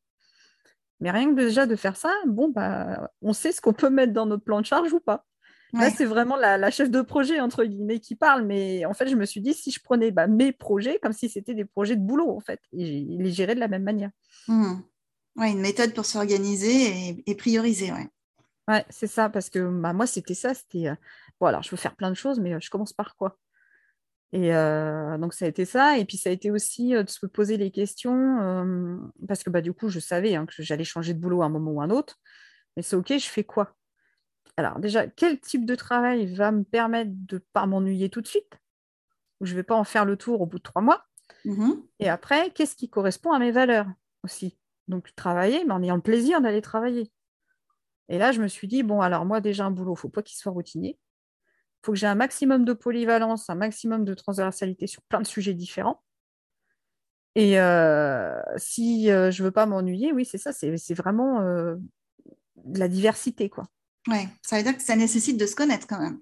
Mais rien que déjà de faire ça, bon, bah, on sait ce qu'on peut mettre dans notre plan de charge ou pas. Là, c'est vraiment la, chef de projet, entre guillemets, qui parle. Mais en fait, je me suis dit, si je prenais bah, mes projets comme si c'était des projets de boulot, en fait, et les gérer de la même manière. Mmh. Ouais, une méthode pour s'organiser et, prioriser, ouais. Ouais, c'est ça, parce que bah, moi, c'était ça, c'était, euh, voilà, je veux faire plein de choses, mais euh, je commence par quoi? Et euh, donc, ça a été ça, et puis ça a été aussi de se poser les questions, parce que bah, du coup, je savais hein, que j'allais changer de boulot à un moment ou un autre, mais c'est OK, je fais quoi? Alors, déjà, quel type de travail va me permettre de ne pas m'ennuyer tout de suite? Je ne vais pas en faire le tour au bout de trois mois? Mmh et après, qu'est-ce qui correspond à mes valeurs aussi? Donc travailler, mais en ayant le plaisir d'aller travailler. Et là, je me suis dit, bon, alors moi, déjà, un boulot, il ne faut pas qu'il soit routinier. Il faut que j'ai un maximum de polyvalence, un maximum de transversalité sur plein de sujets différents. Et euh, si euh, je ne veux pas m'ennuyer, oui, c'est ça, c'est vraiment euh, de la diversité, quoi. Ouais, ça veut dire que ça nécessite de se connaître quand même.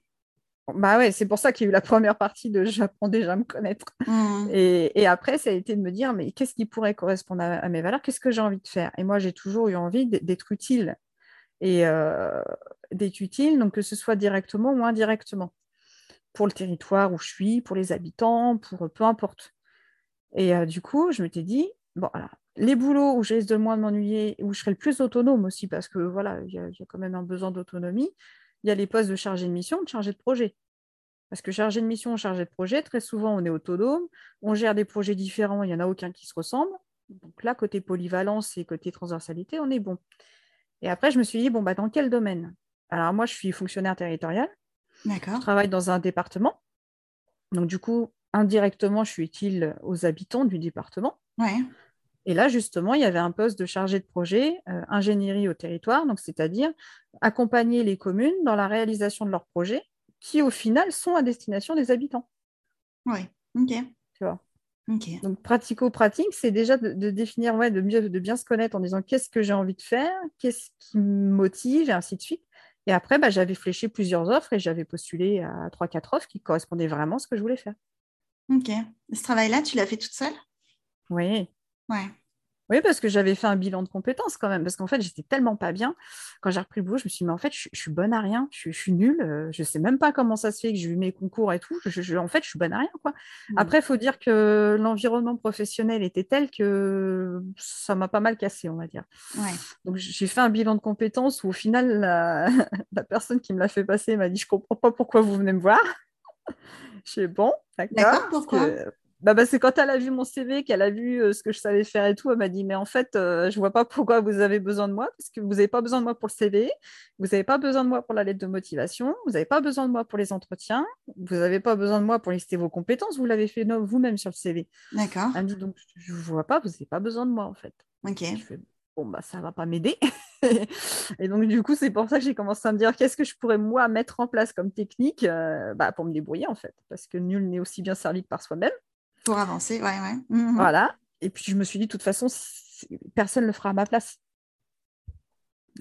Bah ouais, c'est pour ça qu'il y a eu la première partie de j'apprends déjà à me connaître. Mmh. Et, après, ça a été de me dire, mais qu'est-ce qui pourrait correspondre à, mes valeurs? Qu'est-ce que j'ai envie de faire? Et moi, j'ai toujours eu envie d'être utile. Et euh, d'être utile, donc que ce soit directement ou indirectement. Pour le territoire où je suis, pour les habitants, pour peu importe. Et euh, du coup, je m'étais dit, bon, alors, les boulots où j'ai de moins de m'ennuyer, où je serai le plus autonome aussi, parce que voilà, il y, a quand même un besoin d'autonomie il y a les postes de chargé de mission, de chargé de projet. Parce que chargé de mission, chargé de projet, très souvent, on est autonome, on gère des projets différents, il n'y en a aucun qui se ressemble. Donc là, côté polyvalence et côté transversalité, on est bon. Et après, je me suis dit, bon, bah, dans quel domaine? Alors moi, je suis fonctionnaire territorial. D'accord. Je travaille dans un département. Donc du coup, indirectement, je suis utile aux habitants du département. Ouais. Et là, justement, il y avait un poste de chargé de projet, euh, ingénierie au territoire, donc c'est-à-dire accompagner les communes dans la réalisation de leurs projets qui, au final, sont à destination des habitants. Oui. Ok. Tu vois. Donc, pratico-pratique, c'est déjà de, de définir, ouais, de, mieux, de bien se connaître en disant qu'est-ce que j'ai envie de faire, qu'est-ce qui me motive, et ainsi de suite. Et après, bah, j'avais fléché plusieurs offres et j'avais postulé à trois, quatre offres qui correspondaient vraiment à ce que je voulais faire. Ok. Ce travail-là, tu l'as fait toute seule? Oui. Ouais. Oui, parce que j'avais fait un bilan de compétences quand même. Parce qu'en fait, j'étais tellement pas bien. Quand j'ai repris le boulot, je me suis dit, mais en fait, je, je suis bonne à rien. Je, je suis nulle. euh, Je sais même pas comment ça se fait que j'ai eu mes concours et tout. Je- en fait, je suis bonne à rien. Quoi. Mm. Après, il faut dire que l'environnement professionnel était tel que ça m'a pas mal cassé, on va dire. Ouais. Donc, j'ai fait un bilan de compétences où, au final, la, la personne qui me l'a fait passer m'a dit Je comprends pas pourquoi vous venez me voir. Je suis bon, d'accord. D'accord, pourquoi? que- bah, bah, c'est quand elle a vu mon CV, qu'elle a vu euh, ce que je savais faire et tout, elle m'a dit Mais en fait, euh, je vois pas pourquoi vous avez besoin de moi, parce que vous n'avez pas besoin de moi pour le CV, vous n'avez pas besoin de moi pour la lettre de motivation, vous n'avez pas besoin de moi pour les entretiens, vous n'avez pas besoin de moi pour lister vos compétences, vous l'avez fait vous-même sur le CV. D'accord. Elle me dit Donc, je ne vois pas, vous n'avez pas besoin de moi, en fait. Ok. Je fais, bon, bah, ça va pas m'aider. et donc, du coup, c'est pour ça que j'ai commencé à me dire qu'est-ce que je pourrais, moi, mettre en place comme technique euh, bah, pour me débrouiller, en fait. Parce que nul n'est aussi bien servi que par soi-même. Pour avancer, ouais, ouais. Mhm. Voilà. Et puis, je me suis dit, de toute façon, personne ne le fera à ma place.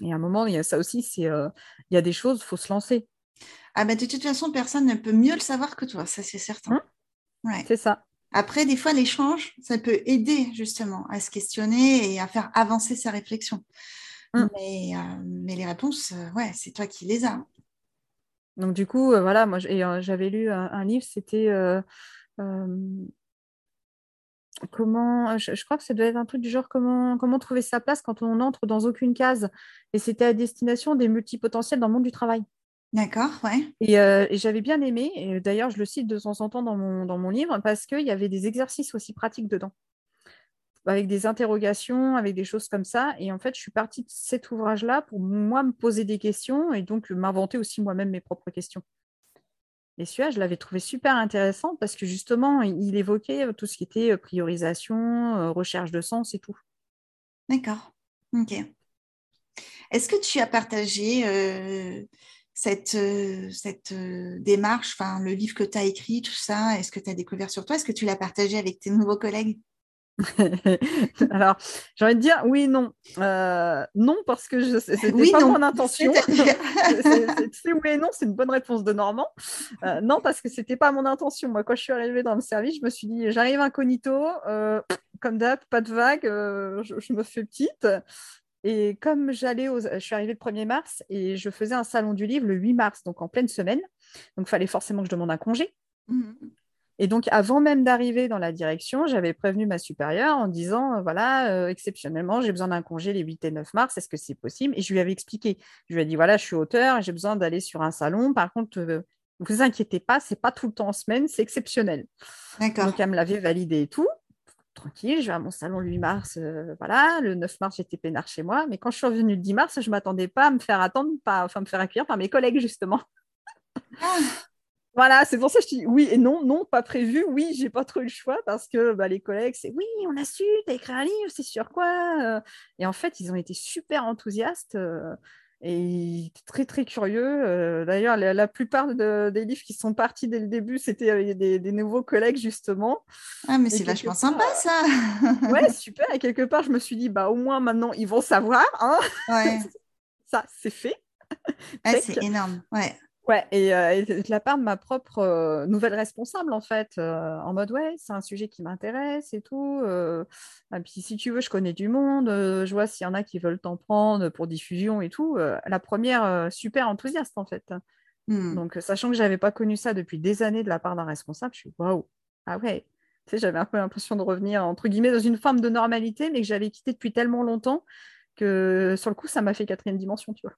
Et à un moment, il y a ça aussi, c'est euh, il y a des choses, il faut se lancer. Ah bah de toute façon, personne ne peut mieux le savoir que toi, ça c'est certain. Hein? Ouais. C'est ça. Après, des fois, l'échange, ça peut aider justement à se questionner et à faire avancer sa réflexion. Mm. Mais, euh, mais les réponses, euh, ouais, c'est toi qui les as. Donc, du coup, voilà, moi, j'avais lu un, un livre, c'était. Euh, euh, comment. Je, je crois que ça doit être un truc du genre comment, comment trouver sa place quand on entre dans aucune case. Et c'était à destination des multipotentiels dans le monde du travail. D'accord, ouais. Et, euh, et j'avais bien aimé, et d'ailleurs, je le cite de temps en temps dans mon, dans mon livre, parce qu'il y avait des exercices aussi pratiques dedans, avec des interrogations, avec des choses comme ça. Et en fait, je suis partie de cet ouvrage-là pour moi me poser des questions et donc m'inventer aussi moi-même mes propres questions. Et celui-là, je l'avais trouvé super intéressant parce que justement, il évoquait tout ce qui était euh, priorisation, euh, recherche de sens et tout. D'accord. Ok. Est-ce que tu as partagé euh, cette, euh, euh, démarche, le livre que tu as écrit, tout ça, est-ce que tu as découvert sur toi? Est-ce que tu l'as partagé avec tes nouveaux collègues? Alors, j'ai envie de dire oui, non. Euh, non, parce que je c'était Oui, pas non. mon intention. C'est- oui et non, c'est une bonne réponse de Normand. Euh, non, parce que c'était pas mon intention. Moi, quand je suis arrivée dans le service, je me suis dit, j'arrive incognito, euh, comme d'hab, pas de vague, je, je me fais petite. Et comme j'allais, aux... je suis arrivée le 1er mars et je faisais un salon du livre le 8 mars, donc en pleine semaine. Donc, il fallait forcément que je demande un congé. Mhm. Et donc, avant même d'arriver dans la direction, j'avais prévenu ma supérieure en disant, euh, voilà, euh, exceptionnellement, j'ai besoin d'un congé les 8 et 9 mars, est-ce que c'est possible? Et je lui avais expliqué. Je lui ai dit, voilà, je suis auteur, j'ai besoin d'aller sur un salon. Par contre, euh, vous inquiétez pas, c'est pas tout le temps en semaine, c'est exceptionnel. D'accord. Donc, elle me l'avait validé et tout. Tranquille, je vais à mon salon le 8 mars, euh, voilà. Le 9 mars, j'étais peinard chez moi. Mais quand je suis revenue le 10 mars, je ne m'attendais pas à me faire attendre, pas, enfin, me faire accueillir par mes collègues, justement. Voilà, c'est pour ça que je dis oui et non, non, pas prévu. Oui, j'ai pas trop eu le choix parce que bah, les collègues, c'est oui, on a su, t'as écrit un livre, c'est sur quoi euh. Et en fait, ils ont été super enthousiastes euh, et très très curieux. Euh, D'ailleurs, la, la plupart de- des livres qui sont partis dès le début, c'était avec des, des nouveaux collègues justement. ah, mais c'est vachement quelque sympa part, ça. Ouais, super. Et quelque part, je me suis dit, bah au moins maintenant, ils vont savoir. Hein Ouais, Ça, c'est fait. Ouais, c'est énorme. Ouais. Ouais, et, euh, et de la part de ma propre euh, nouvelle responsable, en fait, euh, en mode, ouais, c'est un sujet qui m'intéresse et tout. et puis, si tu veux, je connais du monde, je vois s'il y en a qui veulent t'en prendre pour diffusion et tout. la première, super enthousiaste, en fait. Hmm. Donc, sachant que j'avais pas connu ça depuis des années de la part d'un responsable, je suis, waouh, ah ouais. Tu sais, j'avais un peu l'impression de revenir, entre guillemets, dans une forme de normalité, mais que j'avais quitté depuis tellement longtemps que, sur le coup, ça m'a fait quatrième dimension, tu vois.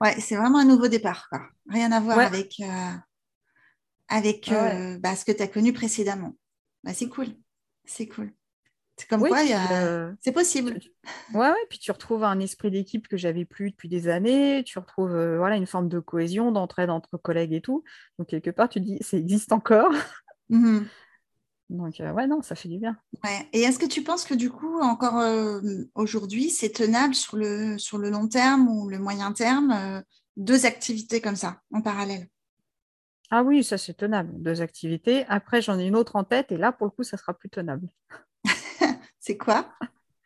Ouais, c'est vraiment un nouveau départ, quoi. Rien à voir Ouais. avec, euh, avec Ah ouais. euh, bah, ce que tu as connu précédemment. Bah, c'est cool. C'est cool. C'est comme Oui, quoi, euh, c'est possible. Ouais, ouais, puis tu retrouves un esprit d'équipe que j'avais plus depuis des années, tu retrouves euh, voilà, une forme de cohésion, d'entraide entre collègues et tout. Donc, quelque part, tu te dis, ça existe encore. Mhm. Donc, euh, ouais, non, ça fait du bien. Ouais. Et est-ce que tu penses que du coup, encore euh, aujourd'hui, c'est tenable sur le, sur le long terme ou le moyen terme, euh, deux activités comme ça, en parallèle? Ah oui, ça, c'est tenable. Deux activités. Après, j'en ai une autre en tête et là, pour le coup, ça sera plus tenable. C'est quoi?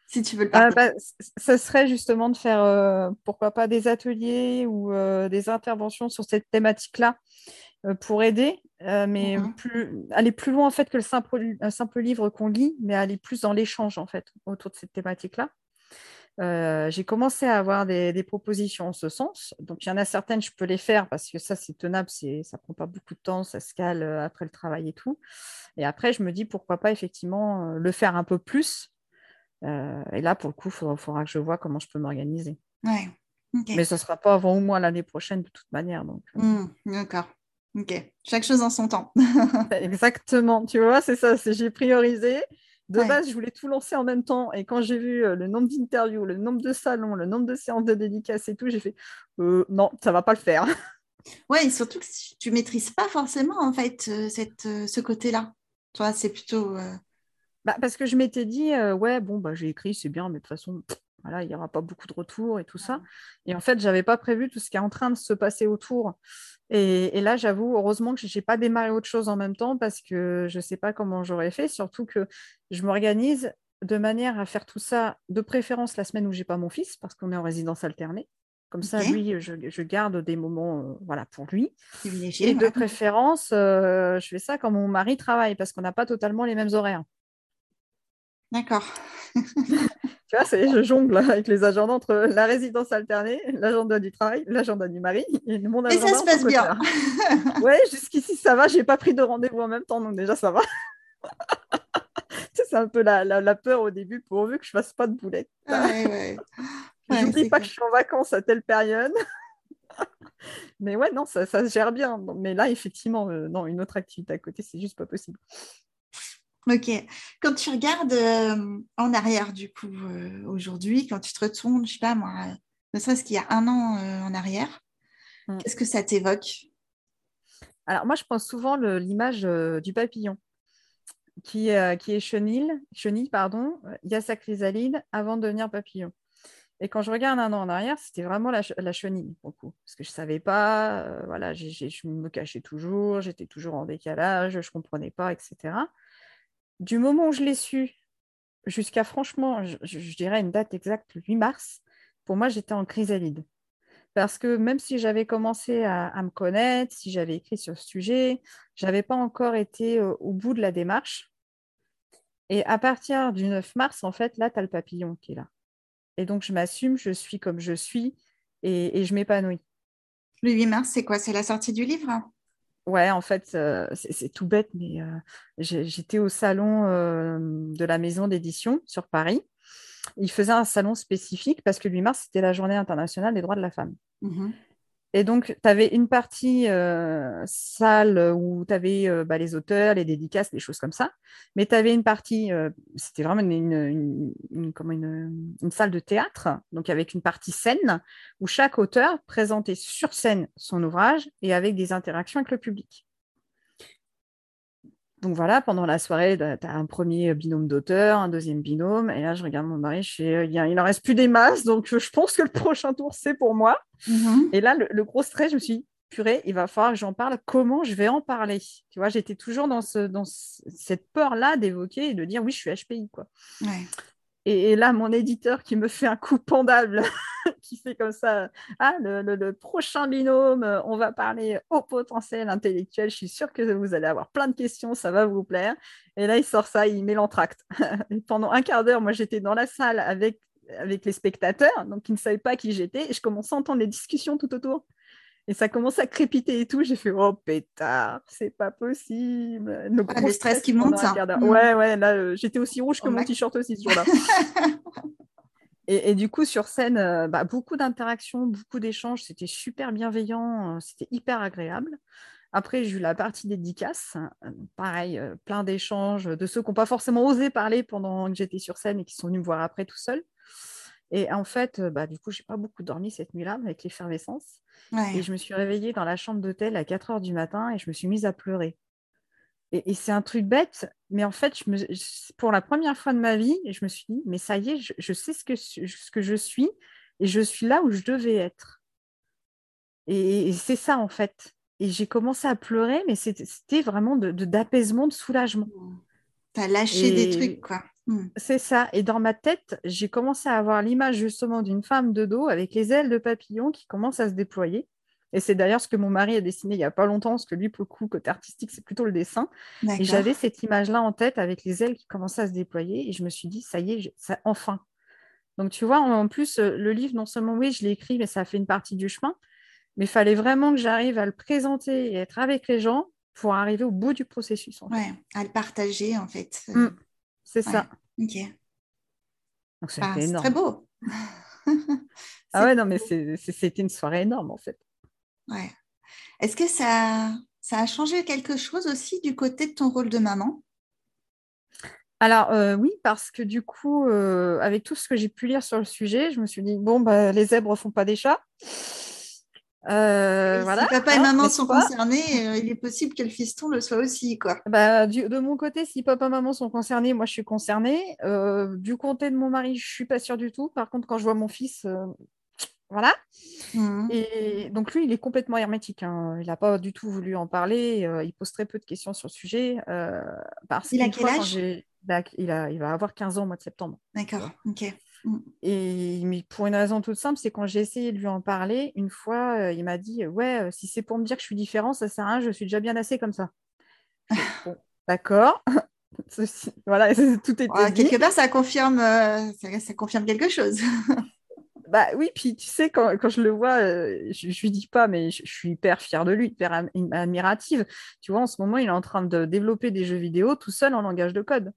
Si tu veux le Ah, partager. bah, ça serait justement de faire, pourquoi pas, des ateliers ou des interventions sur cette thématique-là pour aider, euh, mais plus, aller plus loin en fait que le simple, un simple livre qu'on lit, mais aller plus dans l'échange en fait autour de cette thématique-là. Euh, j'ai commencé à avoir des, des propositions en ce sens. Donc, il y en a certaines, je peux les faire parce que ça, c'est tenable, ça prend pas beaucoup de temps, ça se cale euh, après le travail et tout. Et après, je me dis pourquoi pas effectivement euh, le faire un peu plus. Euh, et là, pour le coup, il faudra, faudra que je vois comment je peux m'organiser. Ouais. Mais ça ne sera pas avant au moins l'année prochaine de toute manière. Donc, euh, Hmm, D'accord. Ok. Chaque chose en son temps. Exactement, tu vois, c'est ça, j'ai priorisé. De Ouais. base, je voulais tout lancer en même temps. Et quand j'ai vu euh, le nombre d'interviews, le nombre de salons, le nombre de séances de dédicaces et tout, j'ai fait euh, non, ça va pas le faire. Ouais, et surtout que tu maîtrises pas forcément en fait euh, cette, ce côté-là. Tu vois, c'est plutôt. euh, Bah, parce que je m'étais dit, euh, ouais, bon, bah, j'ai écrit, c'est bien, mais de toute façon, pff, voilà, il n'y aura pas beaucoup de retours et tout ça. Et en fait, j'avais pas prévu tout ce qui est en train de se passer autour. Et, et là, j'avoue, heureusement que je n'ai pas démarré autre chose en même temps parce que je ne sais pas comment j'aurais fait, surtout que je m'organise de manière à faire tout ça, de préférence la semaine où j'ai pas mon fils, parce qu'on est en résidence alternée. Comme ça, Ok. lui, je, je garde des moments euh, voilà, pour lui. Et de ouais. préférence, euh, je fais ça quand mon mari travaille, parce qu'on n'a pas totalement les mêmes horaires. D'accord. Tu vois, c'est, je jongle avec les agendas entre la résidence alternée, l'agenda du travail, l'agenda du mari et mon Et agenda. ça se passe bien. Ouais, jusqu'ici ça va, j'ai pas pris de rendez-vous en même temps, donc déjà ça va. C'est un peu la, la- la peur au début, pourvu que je fasse pas de boulette. Ouais, ouais. Ouais, J'oublie pas que je suis en vacances à telle période. Mais ouais, non, ça, ça se gère bien. Mais là, effectivement, euh, non, une autre activité à côté, c'est juste pas possible. Ok. Quand tu regardes euh, en arrière, du coup, euh, aujourd'hui, quand tu te retournes, je sais pas moi, euh, ne serait-ce qu'il y a un an euh, en arrière, Mm. qu'est-ce que ça t'évoque? Alors, moi, je pense souvent l'image du papillon, qui, qui est chenille, chenille, pardon, il y a sa chrysalide avant de devenir papillon. Et quand je regarde un an en arrière, c'était vraiment la, ch- la chenille, pour le coup. Parce que je ne savais pas, voilà, je me cachais toujours, j'étais toujours en décalage, je ne comprenais pas, etc. Du moment où je l'ai su, jusqu'à franchement, je, dirais une date exacte, le 8 mars, pour moi, j'étais en chrysalide. Parce que même si j'avais commencé à, me connaître, si j'avais écrit sur ce sujet, je n'avais pas encore été euh, au bout de la démarche. Et à partir du 9 mars, en fait, là, tu as le papillon qui est là. Et donc, je m'assume, je suis comme je suis et je m'épanouis. Le 8 mars, c'est quoi? C'est la sortie du livre? Ouais, en fait, euh, c'est tout bête, mais euh, j'étais au salon euh, de la maison d'édition sur Paris. Il faisait un salon spécifique parce que le 8 mars, c'était la journée internationale des droits de la femme. Mhm. Et donc, tu avais une partie euh, salle où tu avais les auteurs, les dédicaces, des choses comme ça. Mais tu avais une partie, euh, c'était vraiment une, une- une salle de théâtre, donc avec une partie scène, où chaque auteur présentait sur scène son ouvrage et avec des interactions avec le public. Donc voilà, pendant la soirée, tu as un premier binôme d'auteurs, un deuxième binôme. Et là, je regarde mon mari, je fais, il n'en reste plus des masses, donc euh, je pense que le prochain tour, c'est pour moi. Mhm. Et là, le, le gros stress, je me suis dit, purée, il va falloir que j'en parle. Comment je vais en parler? Tu vois, j'étais toujours dans, ce, dans ce- cette peur-là d'évoquer et de dire, oui, je suis HPI. Quoi. Ouais. Et, là, mon éditeur qui me fait un coup pendable, qui fait comme ça, ah, le, prochain binôme, on va parler au potentiel intellectuel. Je suis sûre que vous allez avoir plein de questions, ça va vous plaire. Et là, il sort ça, il met l'entracte. Pendant un quart d'heure, moi, j'étais dans la salle avec, avec les spectateurs, donc ils ne savaient pas qui j'étais, et je commençais à entendre les discussions tout autour. Et ça commençait à crépiter et tout. J'ai fait, oh pétard, c'est pas possible. Le, Ah, le stress qui monte, ça. Mm. Ouais, ouais, là, euh, j'étais aussi rouge que Oh, mon t-shirt aussi ce jour-là. Et, et du coup, sur scène, euh, bah, beaucoup d'interactions, beaucoup d'échanges. C'était super bienveillant, euh, c'était hyper agréable. Après, j'ai eu la partie dédicace. Pareil, plein d'échanges de ceux qui n'ont pas forcément osé parler pendant que j'étais sur scène et qui sont venus me voir après tout seuls. Et en fait, bah, du coup, j'ai pas beaucoup dormi cette nuit-là avec l'effervescence. Et je me suis réveillée dans la chambre d'hôtel à 4 heures du matin et je me suis mise à pleurer. Et, c'est un truc bête, mais en fait, je me, pour la première fois de ma vie, je me suis dit, mais ça y est, je, sais ce que, ce que je suis et je suis là où je devais être. Et, c'est ça, en fait. Et j'ai commencé à pleurer, mais c'était vraiment d'apaisement, de, de, soulagement. Lâché des trucs, quoi. Hmm. C'est ça. Et dans ma tête, j'ai commencé à avoir l'image justement d'une femme de dos avec les ailes de papillon qui commencent à se déployer. Et c'est d'ailleurs ce que mon mari a dessiné il n'y a pas longtemps, parce que lui, pour le coup, côté artistique, c'est plutôt le dessin. Et j'avais cette image-là en tête avec les ailes qui commençaient à se déployer. Et je me suis dit, ça y est, ça, enfin. Donc, tu vois, en plus, euh, le livre, non seulement, oui, je l'ai écrit, mais ça a fait une partie du chemin. Mais il fallait vraiment que j'arrive à le présenter et être avec les gens pour arriver au bout du processus. En à le partager, en fait. Mm. c'est ça. Ok. Donc, ah, c'est très beau. ah ouais, non, mais c'était une soirée énorme, en fait. Ouais. Est-ce que ça, ça a changé quelque chose aussi du côté de ton rôle de maman? Alors euh, oui, parce que du coup, euh, avec tout ce que j'ai pu lire sur le sujet, je me suis dit, bon, bah, les zèbres font pas des chats. Euh, voilà, si papa et maman sont concernés, il est possible que le fiston le soit aussi. Quoi. Bah, de mon côté, si papa et maman sont concernés, moi je suis concernée. du côté de mon mari, je suis pas sûre du tout. Par contre, quand je vois mon fils, voilà. Mmh. Et donc lui, il est complètement hermétique. Hein. Il n'a pas du tout voulu en parler. Euh, il pose très peu de questions sur le sujet. Euh, parce il a quel âge? il, a, il va avoir 15 ans au mois de septembre. D'accord, ok. Mmh. Et mais pour une raison toute simple, c'est quand j'ai essayé de lui en parler, une fois, euh, il m'a dit Ouais, si c'est pour me dire que je suis différent, ça sert à rien, je suis déjà bien assez comme ça. D'accord. voilà, tout est. quelque part, ça confirme, ça confirme quelque chose. Bah oui, puis tu sais, quand, je le vois, euh, je, je, lui dis pas, mais je, suis hyper fière de lui, hyper admirative. Tu vois, en ce moment, il est en train de développer des jeux vidéo tout seul en langage de code.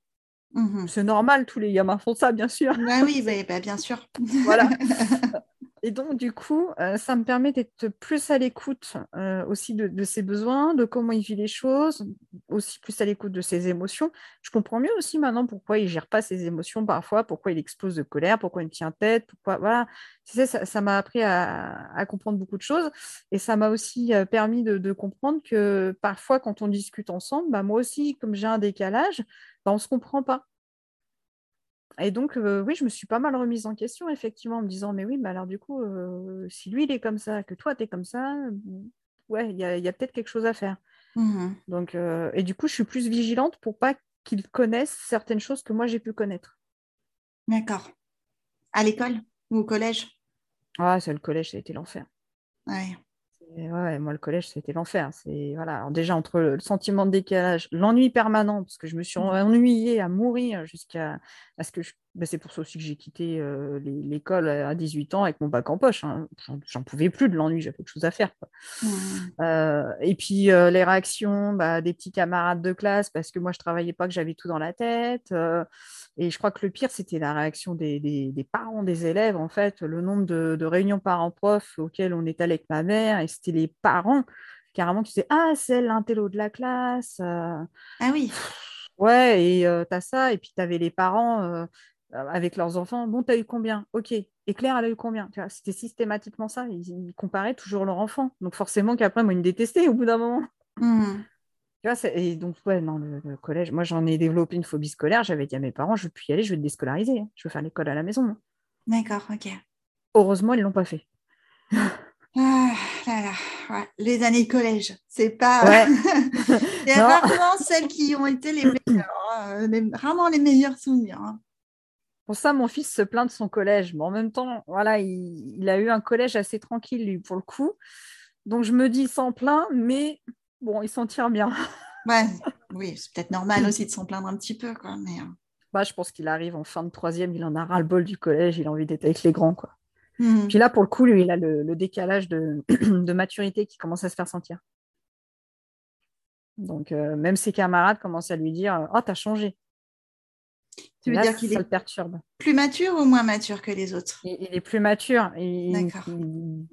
Mmh C'est normal, tous les gamins font ça, bien sûr. Bah oui, bah, bien sûr. voilà. Et donc, du coup, euh, ça me permet d'être plus à l'écoute euh, aussi de, ses besoins, de comment il vit les choses, aussi plus à l'écoute de ses émotions. Je comprends mieux aussi maintenant pourquoi il ne gère pas ses émotions parfois, pourquoi il explose de colère, pourquoi il tient tête, pourquoi. Voilà. ça m'a appris à, comprendre beaucoup de choses. Et ça m'a aussi euh, permis de, comprendre que parfois, quand on discute ensemble, bah, moi aussi, comme j'ai un décalage, bah, on ne se comprend pas. Et donc, euh, oui, je me suis pas mal remise en question, effectivement, en me disant, mais oui, mais alors du coup, euh, si lui, il est comme ça, que toi, tu es comme ça, ouais, il y a, peut-être quelque chose à faire. Mmh donc, euh, et du coup, je suis plus vigilante pour pas qu'il connaisse certaines choses que moi, j'ai pu connaître. D'accord. À l'école ou au collège? Ah, c'est le collège, ça a été l'enfer. Ouais ouais, moi, le collège, c'était l'enfer. C'est voilà. déjà entre le sentiment de décalage, l'ennui permanent, parce que je me suis mmh. ennuyée à mourir jusqu'à ce que c'est pour ça aussi que j'ai quitté euh, l'école à 18 ans avec mon bac en poche. Hein. J'en pouvais plus de l'ennui, j'avais quelque chose à faire. Mmh. Euh, et puis euh, les réactions bah, des petits camarades de classe, parce que moi je travaillais pas, que j'avais tout dans la tête. et je crois que le pire, c'était la réaction des, parents des élèves. En fait, le nombre de, réunions parents-profs auxquelles on est allé avec ma mère, et c'était les parents carrément qui disaient Ah, c'est l'intello de la classe. ah oui. Ouais, et tu as ça, et puis tu avais les parents euh, avec leurs enfants. Bon, tu as eu combien? Ok. Et Claire, elle a eu combien? C'était systématiquement ça. Ils, comparaient toujours leur enfant. Donc forcément qu'après, moi, ils me détestaient au bout d'un moment. Mmh. Tu vois, et donc, ouais, non, le, collège, moi, j'en ai développé une phobie scolaire. J'avais dit à mes parents, je veux plus y aller, je vais te déscolariser. Hein. Je veux faire l'école à la maison. Hein. D'accord, ok. Heureusement, ils ne l'ont pas fait. Ah, Les années collège, c'est pas. Il y a rarement celles qui ont été les meilleures, hein. vraiment les meilleurs souvenirs. Pour ça, mon fils se plaint de son collège. Mais en même temps, voilà, il, a eu un collège assez tranquille, lui, pour le coup. Donc, je me dis, il s'en plaint, mais bon, il s'en tire bien. Ouais, oui, c'est peut-être normal aussi de s'en plaindre un petit peu, quoi. Mais... Euh. Bah, je pense qu'il arrive en fin de troisième, il en a ras-le-bol du collège, il a envie d'être avec les grands, quoi. Mmh. Puis là, pour le coup, lui, il a le, décalage de, maturité qui commence à se faire sentir. Donc, euh, même ses camarades commencent à lui dire Oh, t'as changé. Tu veux dire qu'il est perturbe. plus mature ou moins mature que les autres? Il, est plus mature. Et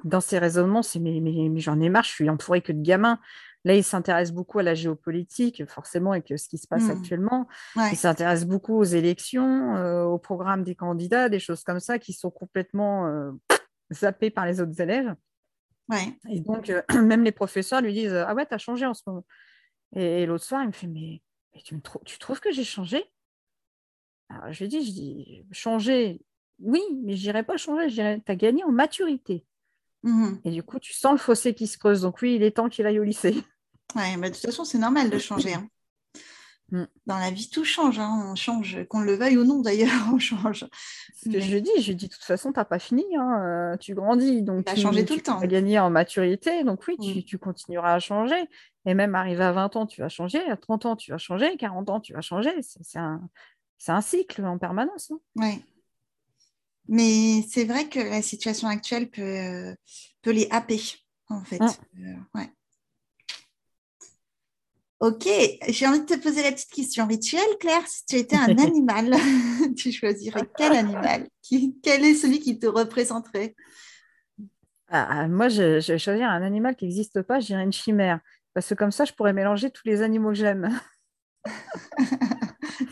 dans ses raisonnements, c'est mais, mais, j'en ai marre, je suis entourée que de gamins. Là, il s'intéresse beaucoup à la géopolitique, forcément, avec ce qui se passe Hmm. actuellement. Ouais. Il s'intéresse beaucoup aux élections, euh, au programme des candidats, des choses comme ça qui sont complètement euh, zappées par les autres élèves. Ouais. Et donc, euh, même les professeurs lui disent Ah ouais, t'as changé en ce moment. Et, et l'autre soir, il me fait Mais, mais tu, me trou- tu trouves que j'ai changé? Alors, je dit, je dis Changer, oui, mais je dirais pas changer, je dirais T'as gagné en maturité. Mhm. Et du coup, tu sens le fossé qui se creuse. Donc, oui, il est temps qu'il aille au lycée. Ouais, bah, de toute façon, c'est normal de changer. hein. Mm. Dans la vie, tout change. hein. On change, qu'on le veuille ou non d'ailleurs, on change. Ce que Mais- je lui dis, je lui dis, de toute façon, t'as pas fini, hein, euh, tu grandis, donc tu, changer tout tu le temps. vas gagner en maturité, donc oui, tu, Mm. tu continueras à changer. Et même arrivé à 20 ans, tu vas changer, à 30 ans, tu vas changer, 40 ans, tu vas changer. C'est un, c'est un cycle en permanence. Ouais. Mais c'est vrai que la situation actuelle peut, euh, peut les happer, en fait. Mm. Euh, ouais. Ok, j'ai envie de te poser la petite question rituelle, Claire. Si tu étais un animal, tu choisirais quel animal? Qui- Quel est celui qui te représenterait? Ah, ah, moi, je, je vais choisir un animal qui n'existe pas, je dirais une chimère. Parce que comme ça, je pourrais mélanger tous les animaux que j'aime.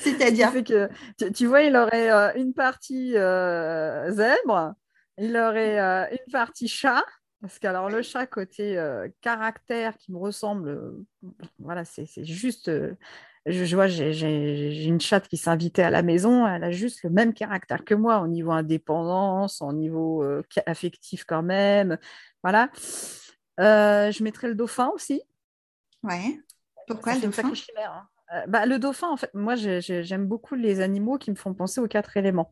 C'est-à-dire que, tu, tu vois, il aurait euh, une partie euh, zèbre, il aurait euh, une partie chat, parce que alors le chat côté caractère qui me ressemble, voilà, c'est juste, je, je vois, j'ai- une chatte qui s'invitait à la maison, elle a juste le même caractère que moi au niveau indépendance, au niveau affectif quand même, voilà. Je mettrais le dauphin aussi. Ouais. Pourquoi le dauphin? chimère, hein. Euh, bah, le dauphin, en fait, moi, j'ai- j'ai- j'aime beaucoup les animaux qui me font penser aux quatre éléments.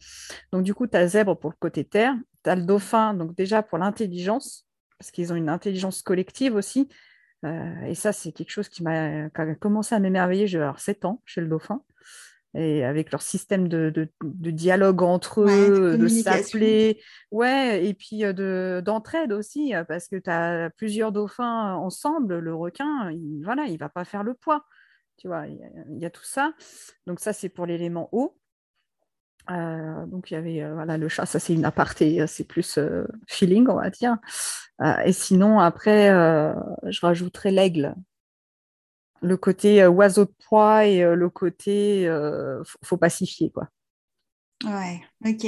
Donc, du coup, tu as zèbre pour le côté terre, tu as le dauphin, donc déjà pour l'intelligence, parce qu'ils ont une intelligence collective aussi. Euh, et ça, c'est quelque chose qui m'a commencé à m'émerveiller. J'ai alors 7 ans chez le dauphin. Et avec leur système de, de- de dialogue entre Ouais, de eux, de s'appeler, ouais, et puis euh, de, d'entraide aussi, parce que tu as plusieurs dauphins ensemble, le requin, il, voilà, il va pas faire le poids. Tu vois, il y, a- tout ça. Donc ça, c'est pour l'élément eau. Euh, donc il y avait euh, voilà, le chat, ça c'est une aparté, euh, c'est plus feeling, on va dire. Et sinon, après, je rajouterais l'aigle. Le côté oiseau de proie et le côté faut pacifier, quoi. Ouais, ok.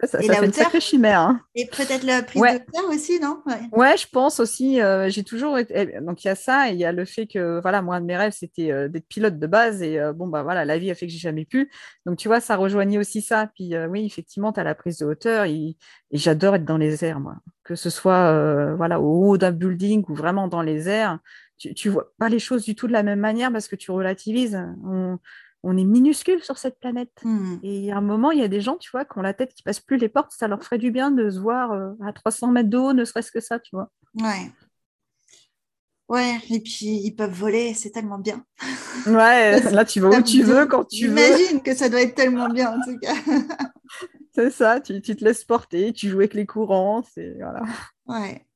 Ça, ça Et fait la une sacrée chimère. hein. Et peut-être la prise Ouais. de hauteur aussi, non? Ouais. Ouais, je pense aussi. euh, j'ai toujours été. Donc il y a ça, et il y a le fait que voilà, moi un de mes rêves c'était euh, d'être pilote de base, et euh, bon bah voilà, la vie a fait que j'ai jamais pu. Donc tu vois, ça rejoignait aussi ça. Puis euh, oui, effectivement, tu as la prise de hauteur, et, et j'adore être dans les airs, moi. Que ce soit euh, voilà au haut d'un building ou vraiment dans les airs, tu, tu vois pas les choses du tout de la même manière parce que tu relativises. On, on est minuscule sur cette planète. Hmm. Et il y a un moment, il y a des gens, tu vois, qui ont la tête qui passe plus les portes, ça leur ferait du bien de se voir euh, à 300 mètres de haut, ne serait-ce que ça, tu vois. Ouais. Ouais, et puis ils peuvent voler, c'est tellement bien. Ouais, là tu vas où tu veux, quand tu veux. J'imagine que ça doit être tellement bien en tout cas. C'est ça, tu, tu te laisses porter, tu joues avec les courants, c'est voilà. Ouais.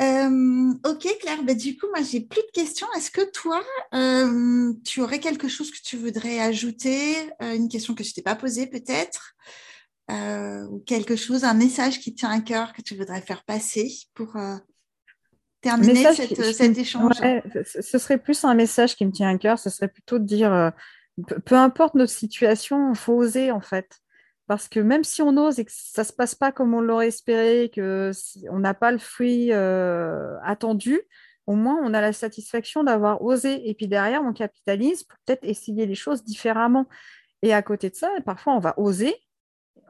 Euh, ok Claire, bah, du coup moi j'ai plus de questions. Est-ce que toi euh, tu aurais quelque chose que tu voudrais ajouter, euh, une question que je t'ai pas posée peut-être, ou quelque chose, un message qui tient à cœur que tu voudrais faire passer pour terminer Message cette- qui- cet échange? ouais, ce serait plus un message qui me tient à cœur, ce serait plutôt de dire, peu, peu importe notre situation, il faut oser en fait. Parce que même si on ose et que ça ne se passe pas comme on l'aurait espéré, que si- on n'a pas le fruit euh, attendu, au moins on a la satisfaction d'avoir osé. Et puis derrière, on capitalise pour peut-être essayer les choses différemment. Et à côté de ça, parfois on va oser,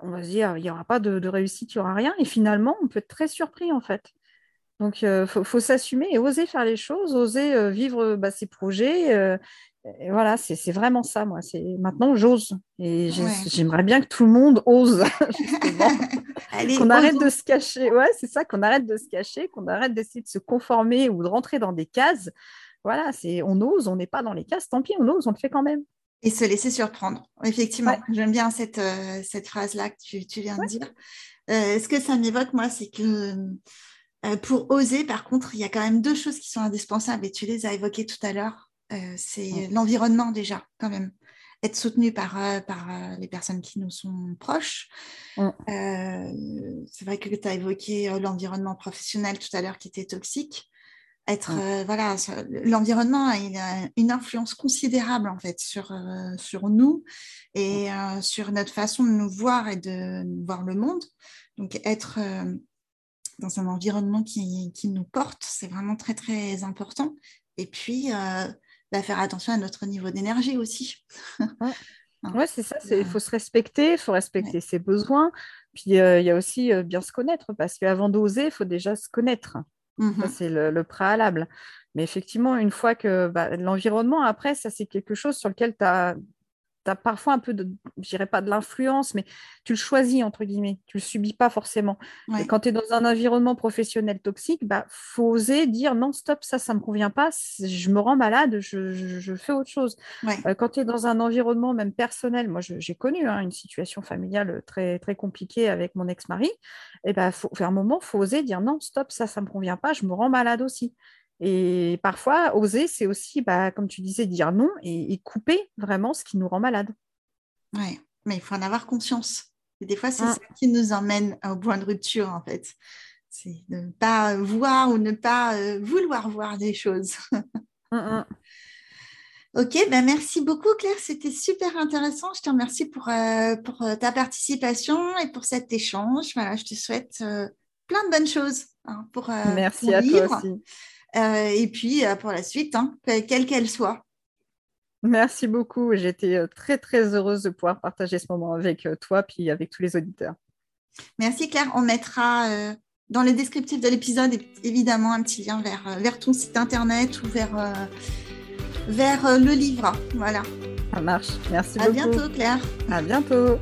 on va se dire, il n'y aura pas de, réussite, il n'y aura rien. Et finalement, on peut être très surpris en fait. Donc, il faut, faut s'assumer et oser faire les choses, oser euh, vivre bah, ses projets. euh, et voilà, c'est vraiment ça, moi. C'est Maintenant, j'ose. Et Ouais. j'aimerais bien que tout le monde ose, qu'on arrête de se cacher. Ouais, c'est ça, qu'on arrête de se cacher, qu'on arrête d'essayer de se conformer ou de rentrer dans des cases. Voilà, c'est on ose, on n'est pas dans les cases, tant pis, on ose, on le fait quand même. Et se laisser surprendre. Effectivement, Ouais. j'aime bien cette, euh, cette phrase-là que tu, tu viens de dire. Euh, ce que ça m'évoque, moi, c'est que euh, pour oser, par contre, il y a quand même deux choses qui sont indispensables et tu les as évoquées tout à l'heure. Euh, c'est Ouais. l'environnement déjà, quand même. Être soutenu par, euh, par euh, les personnes qui nous sont proches. Ouais. Euh, c'est vrai que tu as évoqué l'environnement professionnel tout à l'heure qui était toxique. être voilà l'environnement a une, influence considérable en fait sur sur nous et sur notre façon de nous voir et de voir le monde donc être dans un environnement qui, qui nous porte c'est vraiment très très important et puis bah, faire attention à notre niveau d'énergie aussi Ouais, c'est ça, il faut se respecter, il faut respecter ses besoins. Puis il y a aussi bien se connaître, parce qu'avant d'oser, il faut déjà se connaître. Mmh c'est le, préalable. Mais effectivement, une fois que bah, l'environnement, après, ça, c'est quelque chose sur lequel tu as as parfois un peu de, je dirais pas de l'influence, mais tu le choisis, entre guillemets. Tu le subis pas forcément. Et quand tu es dans un environnement professionnel toxique, bah, faut oser dire non, stop, ça, ça me convient pas, je me rends malade, je, fais autre chose. Euh, quand tu es dans un environnement même personnel, moi, j'ai connu hein, une situation familiale très, très compliquée avec mon ex-mari, et ben, faut, à un moment, il faut oser dire non, stop, ça, ça me convient pas, je me rends malade aussi. Et parfois, oser, c'est aussi, bah, comme tu disais, dire non et, couper vraiment ce qui nous rend malade. Oui, mais il faut en avoir conscience. Et des fois, c'est mmh. ça qui nous emmène au point de rupture, en fait. C'est de ne pas voir ou ne pas euh, vouloir voir des choses. Mmh, mmh. Ok, ben merci beaucoup Claire, c'était super intéressant. Je te remercie pour, euh, pour euh, ta participation et pour cet échange. Voilà, je te souhaite plein de bonnes choses hein, pour Merci à toi aussi. Euh, et puis euh, pour la suite, hein, quelle qu'elle soit. Merci beaucoup. J'étais euh, très très heureuse de pouvoir partager ce moment avec toi puis avec tous les auditeurs. Merci Claire. On mettra dans le descriptif de l'épisode évidemment un petit lien vers, vers ton site internet ou vers, vers le livre. Voilà. Ça marche. Merci beaucoup. À bientôt Claire. À bientôt.